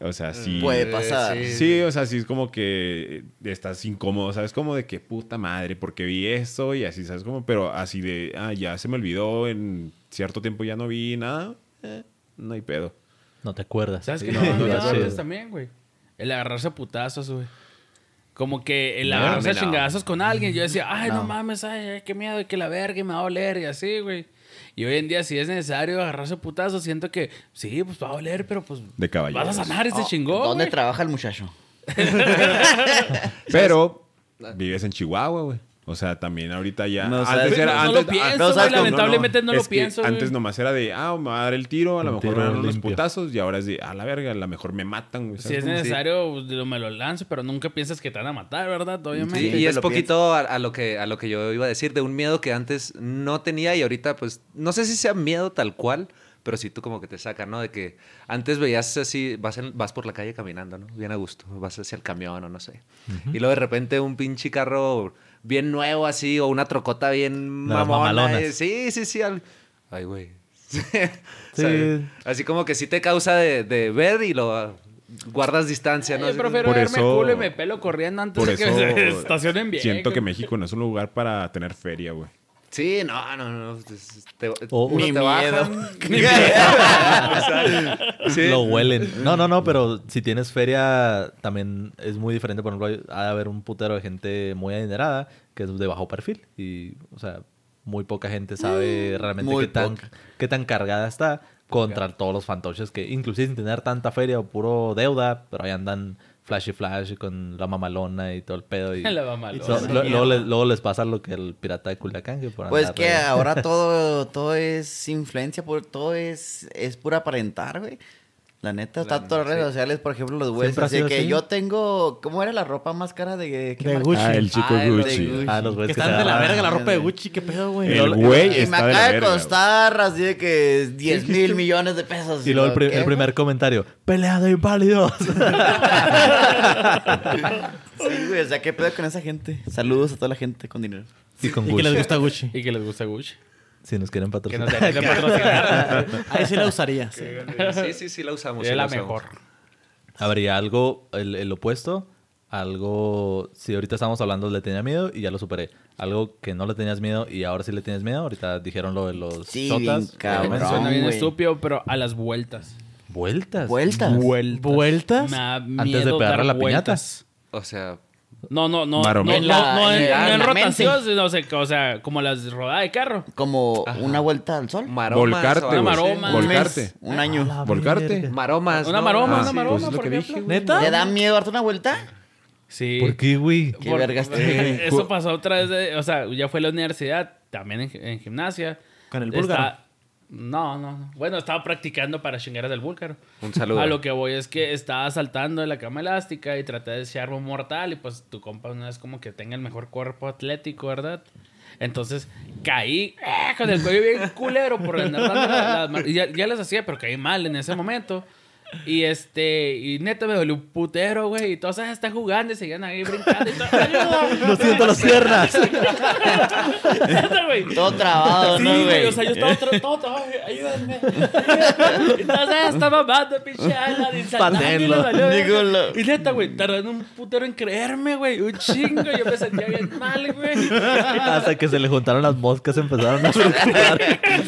O sea, sí. Puede pasar. sí. Sí, o sea, sí es como que estás incómodo, ¿sabes? Como de que puta madre, porque vi esto y así, ¿sabes? Como, pero así de, ah, ya se me olvidó, en cierto tiempo ya no vi nada, eh, no hay pedo. No te acuerdas. ¿Sabes Sí. qué? No, no, no, antes también, güey. El agarrarse a putazos, güey. Como que el agarrarse a no. chingazos con alguien. Yo decía, ay, no, No. mames, ay, ay, qué miedo, que la verga me va a oler y así, güey. Y hoy en día, si es necesario agarrarse a putazos, siento que sí, pues va a oler, pero pues De caballeros. vas a sanar este Oh, chingón. ¿Dónde güey. trabaja el muchacho? Pero vives en Chihuahua, güey. O sea, también ahorita ya. No, antes era. No, antes, lo pienso, lamentablemente no lo Es que pienso, güey. Antes nomás era de, ah, me va a dar el tiro, a lo mejor me dan unos limpio. putazos, y ahora es de, a la verga, a lo mejor me matan, güey. Si ¿sabes es necesario, pues, me lo lanzo, pero nunca piensas que te van a matar, ¿verdad? Obviamente. Sí, y es poquito a, a lo que, a lo que yo iba a decir, de un miedo que antes no tenía y ahorita, pues, no sé si sea miedo tal cual, pero sí tú como que te saca, ¿no? De que antes veías así, vas, en- vas por la calle caminando, ¿no? Bien a gusto, vas hacia el camión o no sé. Y luego de repente un pinche carro bien nuevo así o una trocota bien las mamona. eh, Sí, sí, sí. al- Ay, güey. Sí. Así como que sí te causa de, de ver y lo guardas distancia, ¿no? Yo prefiero Por verme eso- culo y me pelo corriendo antes Por de eso que se estacionen bien. siento que. México no es un lugar para tener feria, güey. Sí, no, no, no. Te, O- uno Ni te miedo. bajan. Lo huelen. No, no, no, pero si tienes feria, también es muy diferente. Por ejemplo, hay- ha de haber un putero de gente muy adinerada que es de bajo perfil. Y, o sea, muy poca gente sabe realmente muy qué tan, poca. qué tan cargada está contra todos los fantoches que, inclusive sin tener tanta feria o puro deuda, pero ahí andan flashy flash con la mamalona y todo el pedo. Y, La mamalona. Lo- lo- luego, les, luego les pasa lo que el pirata de Culiacán. Que por Pues que ahora todo, todo es influencia, por, todo es, es pura aparentar, güey. La neta, está todas las redes sociales, por ejemplo, los güeyes. Así que así. yo tengo. ¿Cómo era la ropa más cara de, De? Gucci. Ah, el chico Ah, Gucci. Gucci. Ah, los güeyes Que que están de la verga la ropa de. Gucci, qué pedo, güey. El güey Y me está de la acaba de verga. güey. costar así de que 10 mil millones de pesos. Y luego el, primer comentario, pelea de inválidos. Sí, güey, o sea, ¿qué pedo con esa gente? Saludos a toda la gente con dinero. y con Y que les gusta Gucci. Y que les gusta Gucci. Si nos quieren Que patrocinar. nos dejen de patrocinar. Ahí sí la usaría. sí. Sí, sí, sí, la usamos. Es sí la usamos. mejor. Habría algo, el, el opuesto, algo, si ahorita estamos hablando le tenía miedo y ya lo superé. Algo que no le tenías miedo y ahora sí le tienes miedo. Ahorita dijeron lo de los Sí, shotas. bien cabrón. Suena bien estúpido, pero a las vueltas. Vueltas. Vueltas. ¿Vueltas? Me da Antes de miedo pegarle dar la piñata. vueltas. O sea, No, no, no. No, no, En la- no, en, en la- no en en la rotación, mente. sino, o sea, o sea, como las rodadas de carro. Como Ajá. una vuelta al sol. maromas. Volcarte, así. maroma. Un Volcarte. mes, un año. La Volcarte. verga. Maromas. Una maroma, Ah, una sí, maroma, pues es lo por dije. ¿Neta? ¿Te da miedo darte una vuelta? Sí. ¿Por qué, güey? ¿Qué vergas te- eh, Eso pasó otra vez, de- o sea, ya fue a la universidad, también en, en gimnasia. ¿Con el Está- búlgaro? No, no, no. Bueno, estaba practicando para chingar del búlgaro. Un saludo. A lo que voy es que estaba saltando de la cama elástica y traté de echarme un mortal y pues tu compa no es como que tenga el mejor cuerpo atlético, ¿verdad? Entonces caí ¡eh! con el cuello bien culero por andar dando la- las mar- y ya, ya les hacía, pero caí mal en ese momento. Y este, y neta me dolió un putero, güey. Y todos ah, están jugando y seguían ahí brincando y todo. ¡Ayuda! No siento las piernas. Todo trabado, Sí, ¿no, güey, o sea, yo estaba todo, todo, ay, ayúdenme. Entonces, ah, estaba mamando, pinche ala, y y Patenlo. Y neta, güey, tardando un putero en creerme, güey. Un chingo, yo me sentía bien mal, güey. Hasta que se le juntaron las moscas empezaron a preocupar.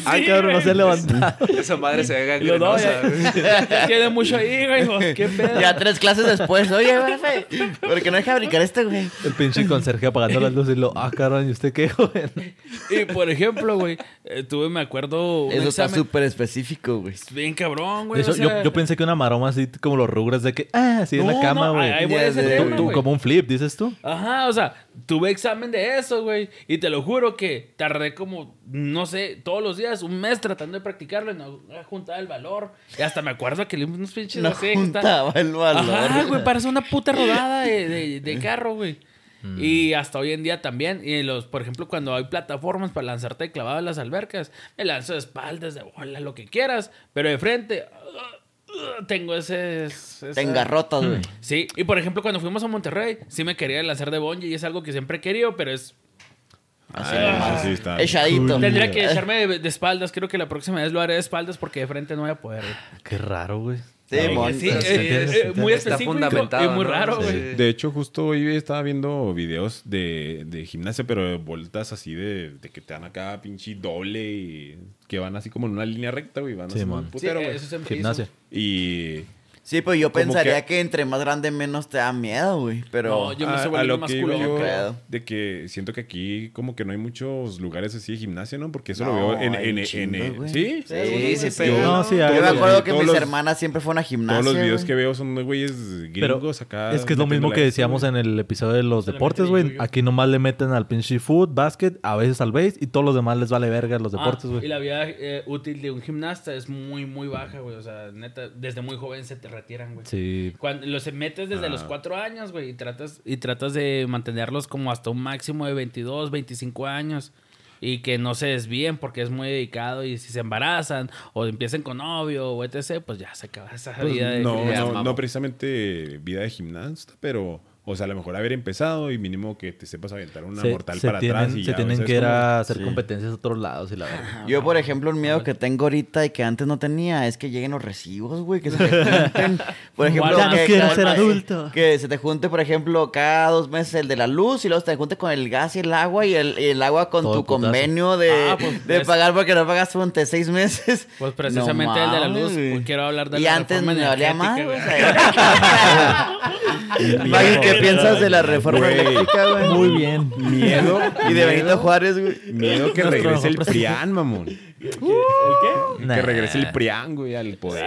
Ay, cabrón, no se levantado. Esa madre se ve Y lo gangrenosa. Mucho ahí, güey. Pues, ¿Qué pedo? Ya tres clases después, oye, jefe, ¿por qué no deja brincar este, güey? El pinche conserje apagando las luces y lo, ah, cabrón, ¿y usted qué, joven? Y por ejemplo, güey, eh, tuve, me acuerdo, Eso está súper específico, güey. bien cabrón, güey. De hecho, o sea, yo, yo pensé que una maroma así como los rugras de que, ah, así en No, la cama, no, güey. ahí voy a ese Ya sé, Tú- tema, tú, güey. como un flip, dices tú. Ajá, o sea, tuve examen de eso, güey. Y te lo juro que tardé como, no sé, todos los días, un mes tratando de practicarlo y no juntaba el valor. Y hasta me acuerdo que le unos pinches No juntaba el valor. Ajá, güey, parece una puta rodada de, de- de carro, güey. Y hasta hoy en día también. Y los, por ejemplo, cuando hay plataformas para lanzarte clavado en las albercas, me lanzo de espaldas, de bola, lo que quieras. Pero de frente, tengo ese. esa- Te engarrotas, güey. Sí, y por ejemplo, cuando fuimos a Monterrey, sí me quería lanzar de bungee y es algo que siempre he querido, pero es. Ah, sí, está. Echadito. Tendría que echarme de, de espaldas. Creo que la próxima vez lo haré de espaldas porque de frente no voy a poder. Qué raro, güey. Sí, eh, eh, entiende. muy Está específico y muy ¿no? raro, Sí. güey. De hecho, justo hoy estaba viendo videos de, de gimnasia, pero de vueltas así de, de que te dan acá pinche doble y que van así como en una línea recta, güey. Van Sí, así mon. un Sí, putero, güey. eso siempre Gimnasia. hizo. Y Sí, pues yo pensaría que- que... entre más grande menos te da miedo, güey. Pero. No, yo me a, a lo más que culón, yo, pedo. de que siento que aquí como que no hay muchos lugares así de gimnasia, ¿no? Porque eso lo veo en... en, chingo, en-. ¿Sí? Sí, sí, sí. Yo- No, sí, Yo hay, me acuerdo que mis los- hermanas siempre fueron a gimnasia. Todos los videos que veo son de güeyes Pero gringos acá. es que es lo mismo que decíamos en el episodio de los deportes, güey. Aquí nomás le meten al pinche foot, basket, a veces al base y todos los demás les vale verga los Ah, deportes, y güey. la vida eh, útil de un gimnasta es muy, muy baja, güey. O sea, neta, desde muy joven se te retiran, güey. Sí. Cuando los metes desde Ah. los cuatro años, güey, y tratas, y tratas de mantenerlos como hasta un máximo de 22, 25 años. Y que no se desvíen porque es muy dedicado. Y si se embarazan o empiezan con novio o etc., pues ya se acaba esa Pues, vida de no, gimnasta. no, no precisamente vida de gimnasta, pero, o sea, a lo mejor haber empezado y mínimo que te sepas aventar una Se, mortal se para tienen, atrás y se ya, tienen que ir a hacer Sí. competencias a otros lados y la verga. Yo, por ejemplo, el miedo que tengo ahorita y que antes no tenía es que lleguen los recibos, güey, que se te junten. Por ejemplo, Ya no que, quiero que- ser adulto. Que se te junte, por ejemplo, cada dos meses el de la luz y luego se te junte con el gas y el agua y el, y el agua con Todo tu putazo. convenio de, Ah, pues, de es- pagar porque no pagas durante seis meses. Pues precisamente No el de la luz. pues, quiero hablar de Y la antes me valía más. Maggie, ¿qué piensas de la reforma Güey. eléctrica, güey? Muy bien. Miedo. Y de Benito Juárez, güey. Miedo que Nuestro regrese el Prián, mamón. Nah. Que regrese el Prián, güey, al poder.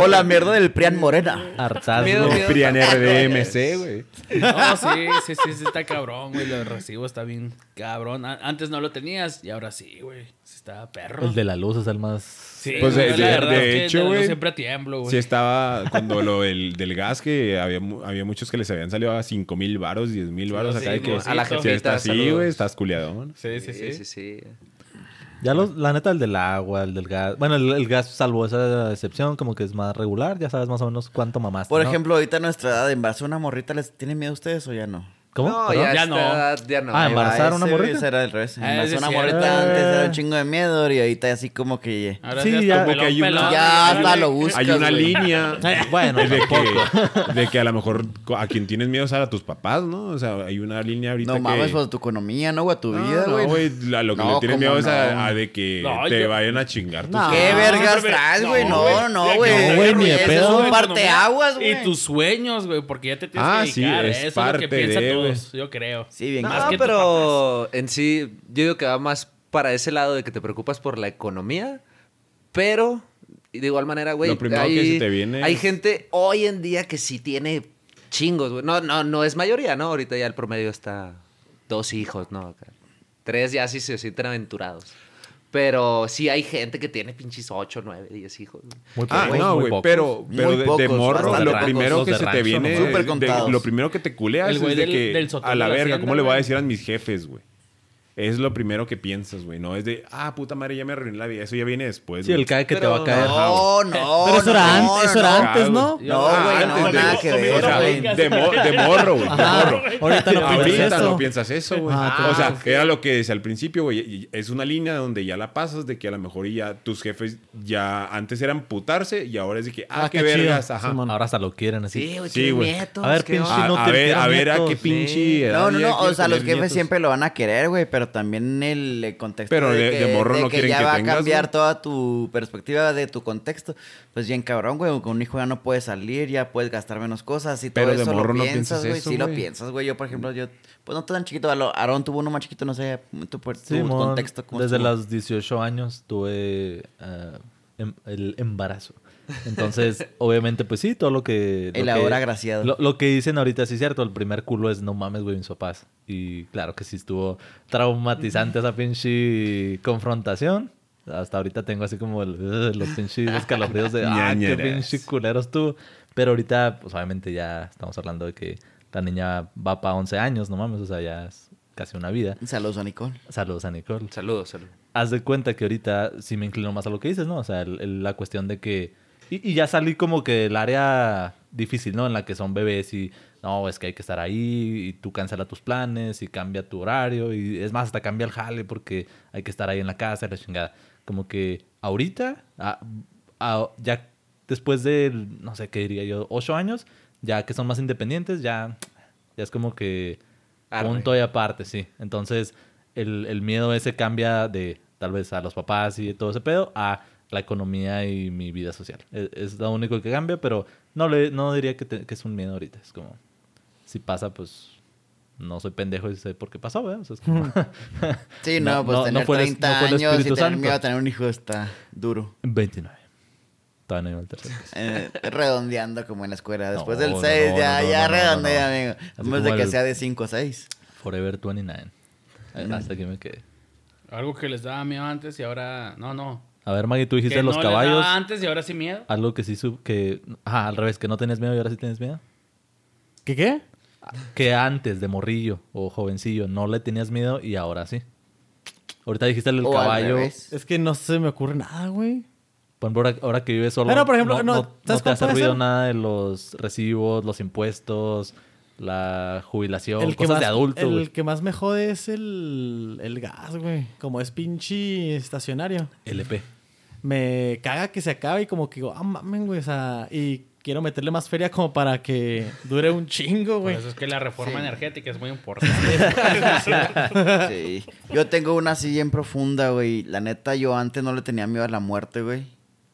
O la mierda del Prian Morena. Hartazgo. Miedo, miedo. Prián RDMC, güey. No, sí, sí, sí, sí, está cabrón, güey. Lo de recibo está bien cabrón. A- Antes no lo tenías y ahora sí, güey. Sí está perro. El de la luz es el más... Sí, Pues, güey, de- la verdad hecho, güey, siempre tiemblo, güey. Sí estaba cuando lo del, del gas que había, mu- había muchos que les habían salido a 5 mil varos, 10 mil varos Sí, acá de que. A la si jefita, está así, güey, estás culiadón. Sí, sí, sí. sí, sí. Ya los, la neta, el del agua, el del gas. Bueno, el, el gas, salvo esa excepción, como que es más regular. Ya sabes más o menos cuánto mamaste. Por ¿no? ejemplo, ahorita a nuestra edad, ¿embarazar a una morrita les tiene miedo a ustedes o ya no? ¿Cómo? No, ya, no. no. Ya no. Ah, ¿embarazaron una güey, morrita? ese era el revés. Ah, Embarazar una sí morrita antes era un chingo de miedo y ahorita así como que... Ahora Sí, sí, ya- Como que hay pelón, una- pelón. Ya hasta lo buscas, Hay una güey. línea Bueno, de que, de que a lo mejor a quien tienes miedo es a tus papás, ¿no? O sea, hay una línea ahorita No que... mames, pues tu economía, ¿no, güey? A tu No, vida, no, güey. güey. A lo que No, le tienes miedo ¿cómo es a, a de que No, te yo- vayan a chingar tus No. ¿Qué Ah, vergas traes, güey? no, No, güey. no, güey. güey, ni de pedo. Es un parteaguas, güey. Y tus sueños, güey, porque ya te tienes Ah, que sí, dedicar. es Eso es lo parte de, yo creo. Sí, bien. No, Más que pero en sí, yo digo que va más para ese lado de que te preocupas por la economía, pero de igual manera, güey, Lo primero hay, que se te viene hay gente hoy en día que sí tiene chingos, güey. No, no, no es mayoría, ¿no? Ahorita ya el promedio está dos hijos, ¿no? Tres ya sí se sienten aventurados. Pero sí hay gente que tiene pinches ocho, nueve, diez hijos. güey. Muy Ah, pocos, no, güey, pero, pero de, de pocos, morro, lo primero que se te viene, lo primero que te culeas El es de del- que del a la verga, ¿cómo le voy a decir a mis jefes, güey? Es lo primero que piensas, güey. No es de, ah, puta madre, ya me arruiné la vida. Eso ya viene después. Sí, el cae que te va a caer. No, no. Pero eso era no, antes, eso era no. antes, ¿no? No, güey, antes no, de- nada que ver, O sea, güey. de, mo- de morro, güey. De morro. Ahorita no piensas Ahorita eso. no piensas eso, güey. Ah, o sea, era lo que decía al principio, güey. Es una línea donde ya la pasas de que a lo mejor ya tus jefes ya antes eran putarse y ahora es de que, ah, Ah, qué, qué vergas, ajá. Simón. Ahora hasta lo quieren así. Sí, güey, Sí, güey. A ver, ¿qué pinche? A, no a te ver, a ver a qué pinche No, no, no. O sea, los jefes siempre lo van a querer, güey. Pero también el eh, contexto Pero de- de morro no que quieren ya que va tengas, a cambiar ¿no? toda tu perspectiva de tu contexto. Pues bien cabrón, güey, con un hijo ya no puedes salir, ya puedes gastar menos cosas y Pero todo de eso morro lo no piensas, güey. eso, Sí lo piensas, güey. Yo, por ejemplo, yo, pues no tan chiquito, Aarón tuvo uno más chiquito, no sé, tu, tu Sí, mon, contexto. ¿cómo desde los 18 años tuve eh, em- el embarazo. Entonces, obviamente, pues sí, todo lo que... lo El que- ahora agraciado. Lo, lo que dicen ahorita sí es cierto. El primer culo es no mames, güey, mis papás. Y claro que sí estuvo traumatizante esa pinche confrontación. Hasta ahorita tengo así como los pinches escalofríos de ah, qué pinche culeros tú. Pero ahorita, pues obviamente ya estamos hablando de que la niña va para 11 años, no mames, o sea, ya es casi una vida. Saludos a Nicole. Saludos a Nicole Saludos, saludos. haz de cuenta que ahorita sí me inclino más a lo que dices, ¿no? O sea, el- el- la cuestión de que... Y, y ya salí como que del área difícil, ¿no? En la que son bebés y... No, es que hay que estar ahí y tú cancela tus planes y cambia tu horario y es más, hasta cambia el jale porque hay que estar ahí en la casa, la chingada. Como que ahorita, ah, ah, ya después de, no sé qué diría yo, ocho años, ya que son más independientes, ya, ya es como que punto y aparte, sí. Entonces, el, el miedo ese cambia de tal vez a los papás y todo ese pedo a la economía y mi vida social. Es, es lo único que cambia, pero no, le, no diría que, te- que es un miedo ahorita. Es como, si pasa, pues no soy pendejo y sé por qué pasó, ¿verdad? O sea, es como- Sí, no, No, pues no, no tener fue el- 30 no fue el años y tener Santo. miedo a tener un hijo está duro. 29. Todavía no iba al tercer mes. Eh, redondeando como en la escuela. Después No, del no, 6 no, ya, no, no, ya no, no, redondea, no. amigo. Vez de que el- sea de 5 o 6. Forever 29. Eh, Hasta que me quedé. Algo que les daba miedo antes y ahora... No, no. A ver, Maggie, tú dijiste Que los no les caballos. daba antes y ahora sí miedo. Algo que sí sub- que Ajá, al revés, que no tenías miedo y ahora sí tienes miedo. ¿Qué qué? Que antes de morrillo o jovencillo no le tenías miedo y ahora sí. Ahorita dijiste el O caballo. Es que no se me ocurre nada, güey. Por ejemplo, ahora, ahora que vives solo. Pero, por ejemplo, no, no, no- ¿sabes no te ha servido ser? nada de los recibos, los impuestos, la jubilación, El que, cosas más, de adulto, el que más me jode es el, el gas, güey. Como es pinche estacionario. LP. Me caga que se acabe y como que digo, ah, mamen, güey. O sea, y quiero meterle más feria como para que dure un chingo, Por güey. eso es que la reforma Sí. energética es muy importante. Sí. Yo tengo una así bien profunda, güey. La neta, yo antes no le tenía miedo a la muerte, güey.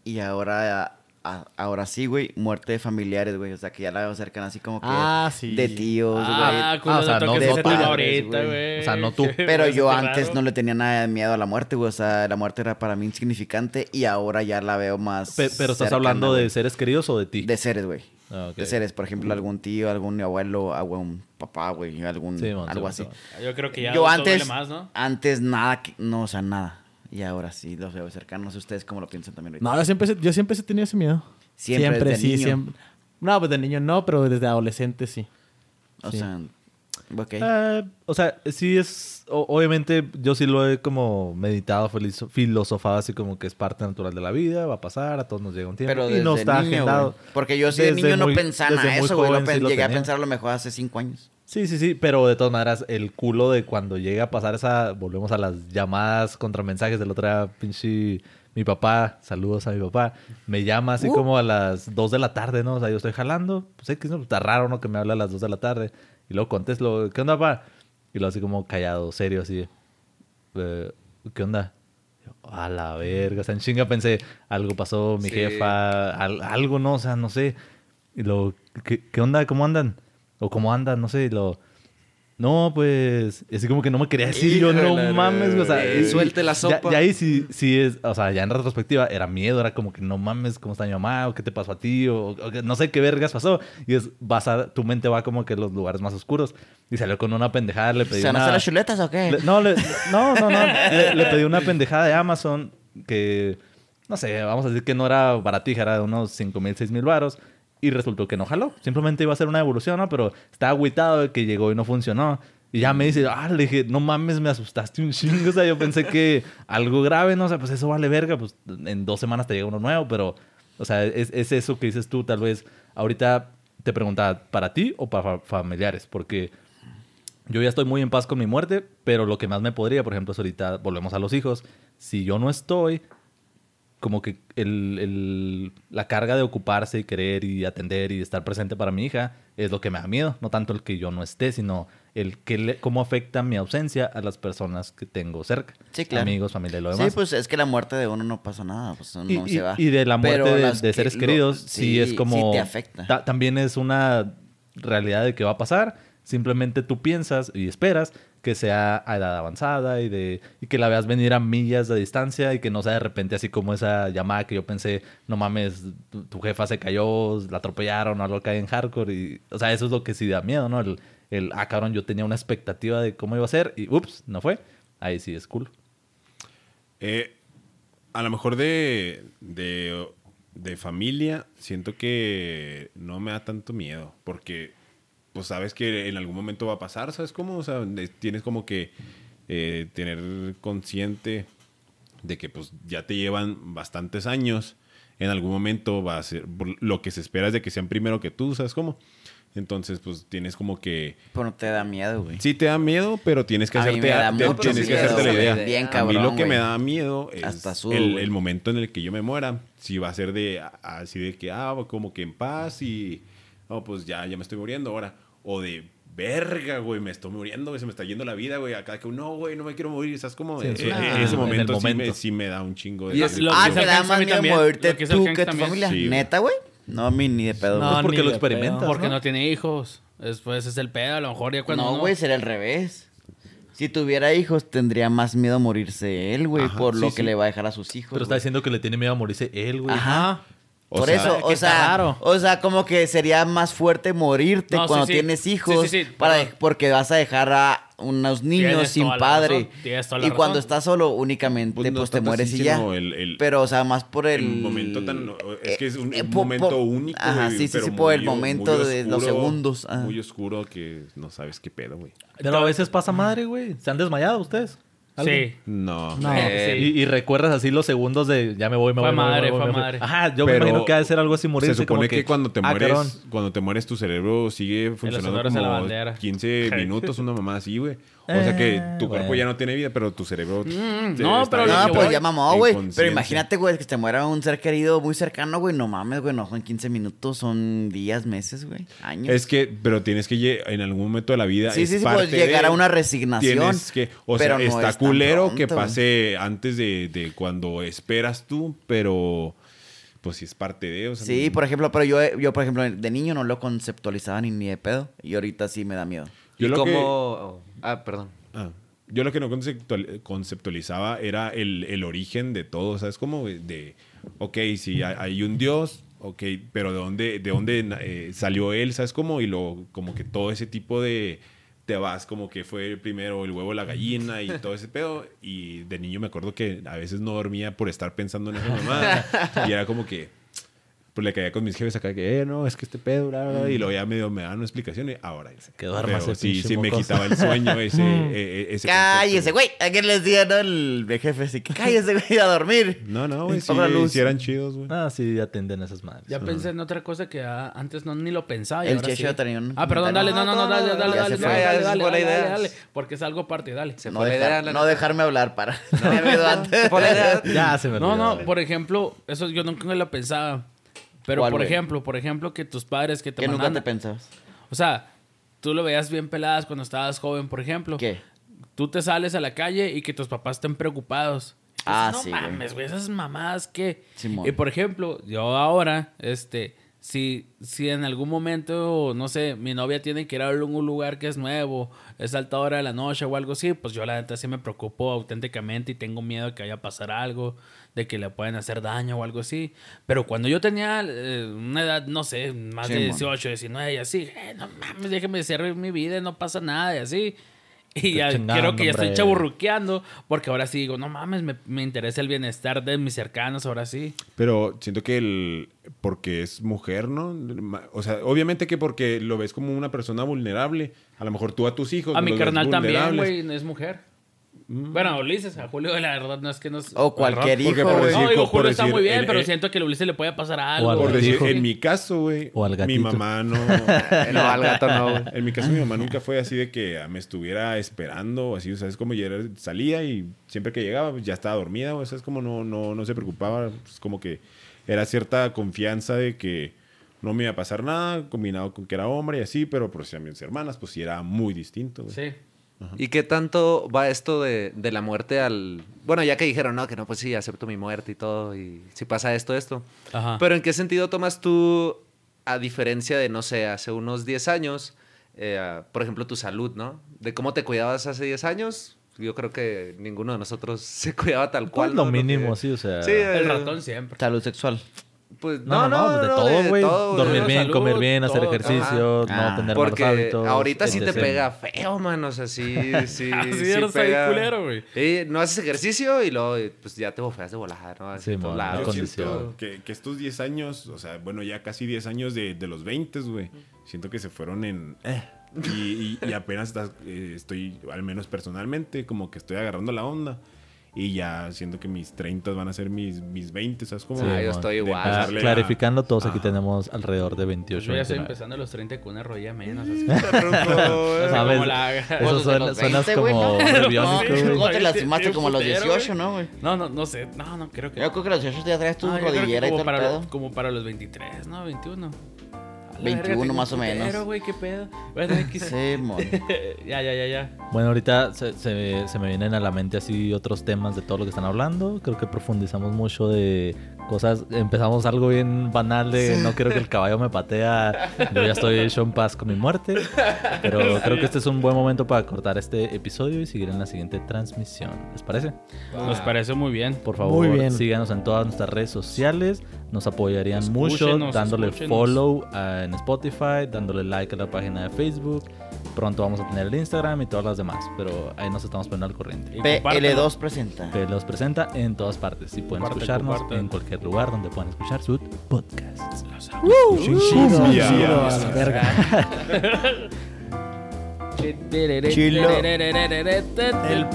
Y ahora, a- ahora sí, güey. Muerte de familiares, güey. O sea, que ya la veo cercana así como que... Ah, sí. De tíos, ah, güey. culo o sea, no de padres, ahorita, güey. O sea, no tú. Pero yo antes raro. no le tenía nada de miedo a la muerte, güey. O sea, la muerte era para mí insignificante y ahora ya la veo más. Pe- pero estás cercana, hablando de seres queridos o de ti. De seres, güey. Ah. De seres. Por ejemplo, algún tío, algún abuelo, algún papá, güey. Algún, Sí, algo sí, así. Yo creo que ya yo antes, más, ¿no? antes nada, que- no, o sea, nada. Y ahora sí los veo cercanos. No sé ustedes cómo lo piensan también ahorita. No, yo siempre, yo siempre he tenido ese miedo. Siempre, desde sí, niño. siempre. No, pues de niño no, pero desde adolescente sí. O Sí. sea, ok. Eh, o sea, sí es. o- obviamente, yo sí lo he como meditado, filosofado, así como que es parte natural de la vida, va a pasar, a todos nos llega un tiempo. pero y desde no está niño, agendado. Porque yo sí de Desde niño no muy- pensaba en eso, güey. Sí Llegué a pensar a lo mejor hace cinco años. Sí, sí, sí, pero de todas maneras, el culo de cuando llega a pasar esa. Volvemos a las llamadas contra mensajes del otro día, pinche. Mi papá, saludos a mi papá, me llama así Uh. como a las 2 de la tarde, ¿no? O sea, yo estoy jalando, pues X, ¿no? Está raro, ¿no? Que me habla a las 2 de la tarde. Y luego contesto, ¿qué onda, papá? Y luego así como callado, serio, así. eh, ¿Qué onda? A la verga, o sea, en chinga pensé, algo pasó, mi Sí. jefa, al- algo, ¿no? O sea, no sé. Y luego, ¿qué, qué onda? ¿Cómo andan? O cómo andan, no sé. Y lo no, pues, así como que no me quería decir. Yo, no Híjole, mames, o sea, eh, y- suelte la sopa. Ya, ahí sí, sí es, o sea, ya en retrospectiva era miedo, era como que no mames, ¿cómo está mi mamá? ¿O qué te pasó a ti? O, o no sé qué vergas pasó. Y es, vas a, tu mente va como que a los lugares más oscuros. Y salió con una pendejada, le pedí ¿Se van a hacer las chuletas o qué? Le- no, le- no, no, no. le, le pedí una pendejada de Amazon que, no sé, vamos a decir que no era baratija, era de unos 5 mil, 6 mil varos. Y resultó que no jaló. Simplemente iba a ser una evolución, ¿no? Pero estaba agüitado de que llegó y no funcionó. Y ya me dice, ah, le dije, no mames, me asustaste un chingo. O sea, yo pensé que algo grave, ¿no? O sea, pues eso vale verga. Pues en dos semanas te llega uno nuevo, pero, o sea, es, es eso que dices tú, tal vez. Ahorita te preguntaba, ¿para ti o para fa- familiares? Porque yo ya estoy muy en paz con mi muerte, pero lo que más me podría, por ejemplo, es ahorita, volvemos a los hijos, si yo no estoy, como que el, el- la carga de ocuparse y querer y atender y estar presente para mi hija es lo que me da miedo. No tanto el que yo no esté, sino el que le- cómo afecta mi ausencia a las personas que tengo cerca. Sí, claro. Amigos, familia y lo demás. Sí, pues es que la muerte de uno no pasa nada, pues no y- se va. y de la muerte de, que seres lo- queridos, sí, es como... Sí te afecta. ta- también es una realidad de que va a pasar. Simplemente tú piensas y esperas que sea a edad avanzada y, de, y que la veas venir a millas de distancia y que no sea de repente así como esa llamada que yo pensé, no mames, tu, jefa se cayó, la atropellaron o algo cae en hardcore. Y, o sea, eso es lo que sí da miedo, ¿no? El, el, ah, cabrón, yo tenía una expectativa de cómo iba a ser y ups, no fue. Ahí sí es cool. Eh, a lo mejor de, de, de familia, siento que no me da tanto miedo, porque pues sabes que en algún momento va a pasar, ¿sabes cómo? O sea, tienes como que eh, tener consciente de que pues ya te llevan bastantes años, en algún momento va a ser, lo que se espera es de que sean primero que tú, ¿sabes cómo? Entonces, pues tienes como que... Pero no te da miedo, güey. Sí te da miedo, pero tienes que A hacerte, me da te- mucho tienes que hacerte la idea. Bien a cabrón, mí lo que güey. me da miedo es Hasta sudo, el, momento en el que yo me muera. Si va a ser de a- así de que, ah, como que en paz y, oh, pues ya, ya me estoy muriendo ahora. O de verga, güey, me estoy muriendo, güey, se me está yendo la vida, güey. Acá que, no, güey, no me quiero morir. ¿Sabes cómo? Sí, Eh, eh, Ah, ese en el momento, Sí, me, momento. sí me da un chingo de... Y es lo Ah, que te da a más miedo lo que tú que tu también. familia. Sí. ¿Neta, güey? No, a mí ni de pedo. No, güey. porque lo experimentas. pedo. Porque ¿no? no tiene hijos. Después es el pedo. A lo mejor ya cuando. No, güey, sería al revés. Si tuviera hijos, tendría más miedo morirse él, güey, por sí, lo que le va a dejar a sus hijos. Pero está diciendo que le tiene miedo a morirse él, güey. Ajá. O Por sea, eso, que o sea, raro. o sea, como que sería más fuerte morirte No, cuando sí. tienes hijos, sí, sí, para porque vas a dejar a unos niños Tienes sin padre. razón, tienes toda la y cuando estás solo, únicamente, Pues pues, te mueres y ya. sino el- el- Pero, o sea, más por el... el momento tan es que es un, eh, un po- momento po- único Ajá, sí, sí, sí, por el momento de los segundos. ajá. muy oscuro que no sabes qué pedo güey Pero a veces pasa madre, güey. ¿Se han desmayado ustedes? ¿Algo? Sí. no No. Eh, Y, y recuerdas así los segundos de ya me voy, me Fue voy, madre, me voy, fue me voy. madre. Ajá, yo Pero me imagino que ha de ser algo así morirse. se supone como que, cuando te ah, mueres cuando te mueres tu cerebro sigue funcionando como bandera. 15 minutos una mamá así güey o sea que Eh, tu cuerpo bueno. ya no tiene vida pero tu cerebro Mm, no, pero No, pues ya mamó, güey. Pero imagínate, güey, que te muera un ser querido muy cercano, güey. No mames, güey. No son 15 minutos, son días, meses, güey. Años. es que pero tienes que en algún momento de la vida Sí, es sí, sí, parte puedes llegar de- a una resignación. Tienes que, o sea, no está es culero que pronto, pase antes de, de cuando esperas tú, pero pues sí es parte de, o sea, Sí, no- por ejemplo, pero yo, yo, por ejemplo, de niño no lo conceptualizaba ni, ni de pedo. Y ahorita sí me da miedo. Yo ¿Y lo que- cómo- Ah, perdón. Ah, yo lo que no conceptual- conceptualizaba era el, el origen de todo, ¿sabes? Como de, ok, si hay, un Dios, ok, pero ¿de dónde, de dónde eh, salió él? ¿Sabes? Como, y lo, como que todo ese tipo de, te vas como que fue primero el huevo, la gallina y todo ese pedo. Y de niño me acuerdo que a veces no dormía por estar pensando en esa mamá. y era como que, pues le caía con mis jefes acá que, eh, no, es que este pedo, bla, bla, bla", y luego ya medio me daban una explicación y ahora. Que duerma Pero ese sí, sí me quitaba el sueño ese, eh, ese Cállese, güey. ¿A quién les decía, no? El de jefe, así que cállese, güey, a dormir. No, no, güey, sí, luz. sí eran chidos, güey. Ah, sí, atenden esas madres. Ya pensé en otra cosa que ah, antes no ni lo pensaba. y El ahora sí. tenía un Ah, perdón, dale, no, no, no, dale, dale, Ya dale, fue, dale, ya dale, dale, idea. dale, dale, porque es algo aparte, dale. Se No, dejar- idea, no dejarme hablar para. Antes. La idea. Ya se me No, olvidó, no, dale. por ejemplo, eso yo nunca lo pensaba. Pero, ¿Cuál, por güey? ejemplo, por ejemplo, que tus padres que te Que nunca mandan... te pensabas. O sea, tú lo veías bien peladas cuando estabas joven, por ejemplo. ¿Qué? Tú te sales a la calle y que tus papás estén preocupados. Ah, dices, sí, No güey. mames, güey, esas mamadas que... Simón. Y por ejemplo, yo ahora, este, si, si en algún momento, no sé, mi novia tiene que ir a un lugar que es nuevo, es alta hora de la noche o algo así, pues yo la neta sí me preocupo auténticamente y tengo miedo de que vaya a pasar algo, de que le puedan hacer daño o algo así. Pero cuando yo tenía eh, una edad, no sé, más de Simón. 18, 19 y así, eh, no mames, déjeme hacer mi vida, no pasa nada y así. Y ya chingando, creo que ya estoy chaburruqueando, porque ahora sí digo, no mames, me, me interesa el bienestar de mis cercanos, ahora sí. Pero siento que el. Porque es mujer, ¿no? O sea, obviamente que porque lo ves como una persona vulnerable. A lo mejor tú a tus hijos. A mi carnal también, güey, es mujer. Bueno, Ulises, a Julio, la verdad, no es que nos. O cualquier hijo, por decir- No, digo, por Julio está decir, muy bien, el- pero siento que a Ulises le puede pasar algo. al Por decir, Hijo. en mi caso, güey. O al Mi gatito. mamá no. No, al gato no, güey. En mi caso, mi mamá nunca fue así de que me estuviera esperando, o así, o sea, es como yo salía y siempre que llegaba, pues, ya estaba dormida, o sea, es como no, no, no se preocupaba, es como que era cierta confianza de que, no me iba a pasar nada, combinado con que era hombre y así, pero por si a mis hermanas, pues sí era muy distinto. güey. Sí. ¿Y qué tanto va esto de, de la muerte al... Bueno, ya que dijeron, no, que no, pues sí, acepto mi muerte y todo, y si pasa esto, esto. Ajá. Pero ¿en qué sentido tomas tú, a diferencia de, no sé, hace unos 10 años, eh, por ejemplo, tu salud, ¿no? De cómo te cuidabas hace 10 años. Yo creo que ninguno de nosotros se cuidaba tal cual. Pues lo ¿no? mínimo, sí, o sea. Sí, eh, El ratón siempre. Salud sexual. Pues No, no, no, de todo, güey. Dormir bien, salud, comer bien, hacer ejercicio, Ajá. no tener Porque malos hábitos. ahorita sí te pega feo, man. O sea, sí, sí. Así sí eres ahí pega. culero, güey. Sí, no haces ejercicio y luego pues ya te bofeas de volar, ¿no? Así Sí, condición. que, que estos 10 años, o sea, bueno, ya casi 10 años de, de los 20, güey, siento que se fueron en... eh, y, y- y apenas estás, eh, estoy, al menos personalmente, como que estoy agarrando la onda. Y ya siento que mis 30 van a ser mis, mis 20, ¿sabes cómo? Sí, Ah, yo estoy igual. Ah, clarificando, todos aquí Ajá. tenemos alrededor de 28 Yo ya estoy 29. empezando a los 30 con una rodilla menos. Así. A ver, como la- Eso suena- suenas 20, güey, como ¿no? rebiónico, No, te lastimaste como a los putero, 18, güey. ¿no, güey? No, no, no sé. No, no creo que. Yo creo que a los 18 ya traes tu que rodillera y todo para, como para los 23, ¿no? 21. A la 21 verga, tengo más o menos. güey, qué pedo. Bueno, X. Sí, mon. ya, ya, ya, ya. Bueno, ahorita se, se- se me vienen a la mente así otros temas de todo lo que están hablando. Creo que profundizamos mucho de cosas. Empezamos algo bien banal de no quiero que el caballo me patea. Yo ya estoy hecho en paz con mi muerte. Pero creo que este es un buen momento para cortar este episodio y seguir en la siguiente transmisión. ¿Les parece? Nos parece muy bien. Por favor, Muy bien. síganos en todas nuestras redes sociales. Nos apoyarían mucho Escúchenos, dándole escúchenos. follow ah, en Spotify, dándole like a la página de Facebook. Pronto vamos a tener el Instagram y todas las demás, pero ahí nos estamos poniendo al corriente. Y compártelo. PL2 presenta. Que los presenta en todas partes y pueden Compartan, escucharnos compartan. en cualquier lugar donde puedan escuchar su podcast. Chido, Ya. chido, a la verga. Chilo. El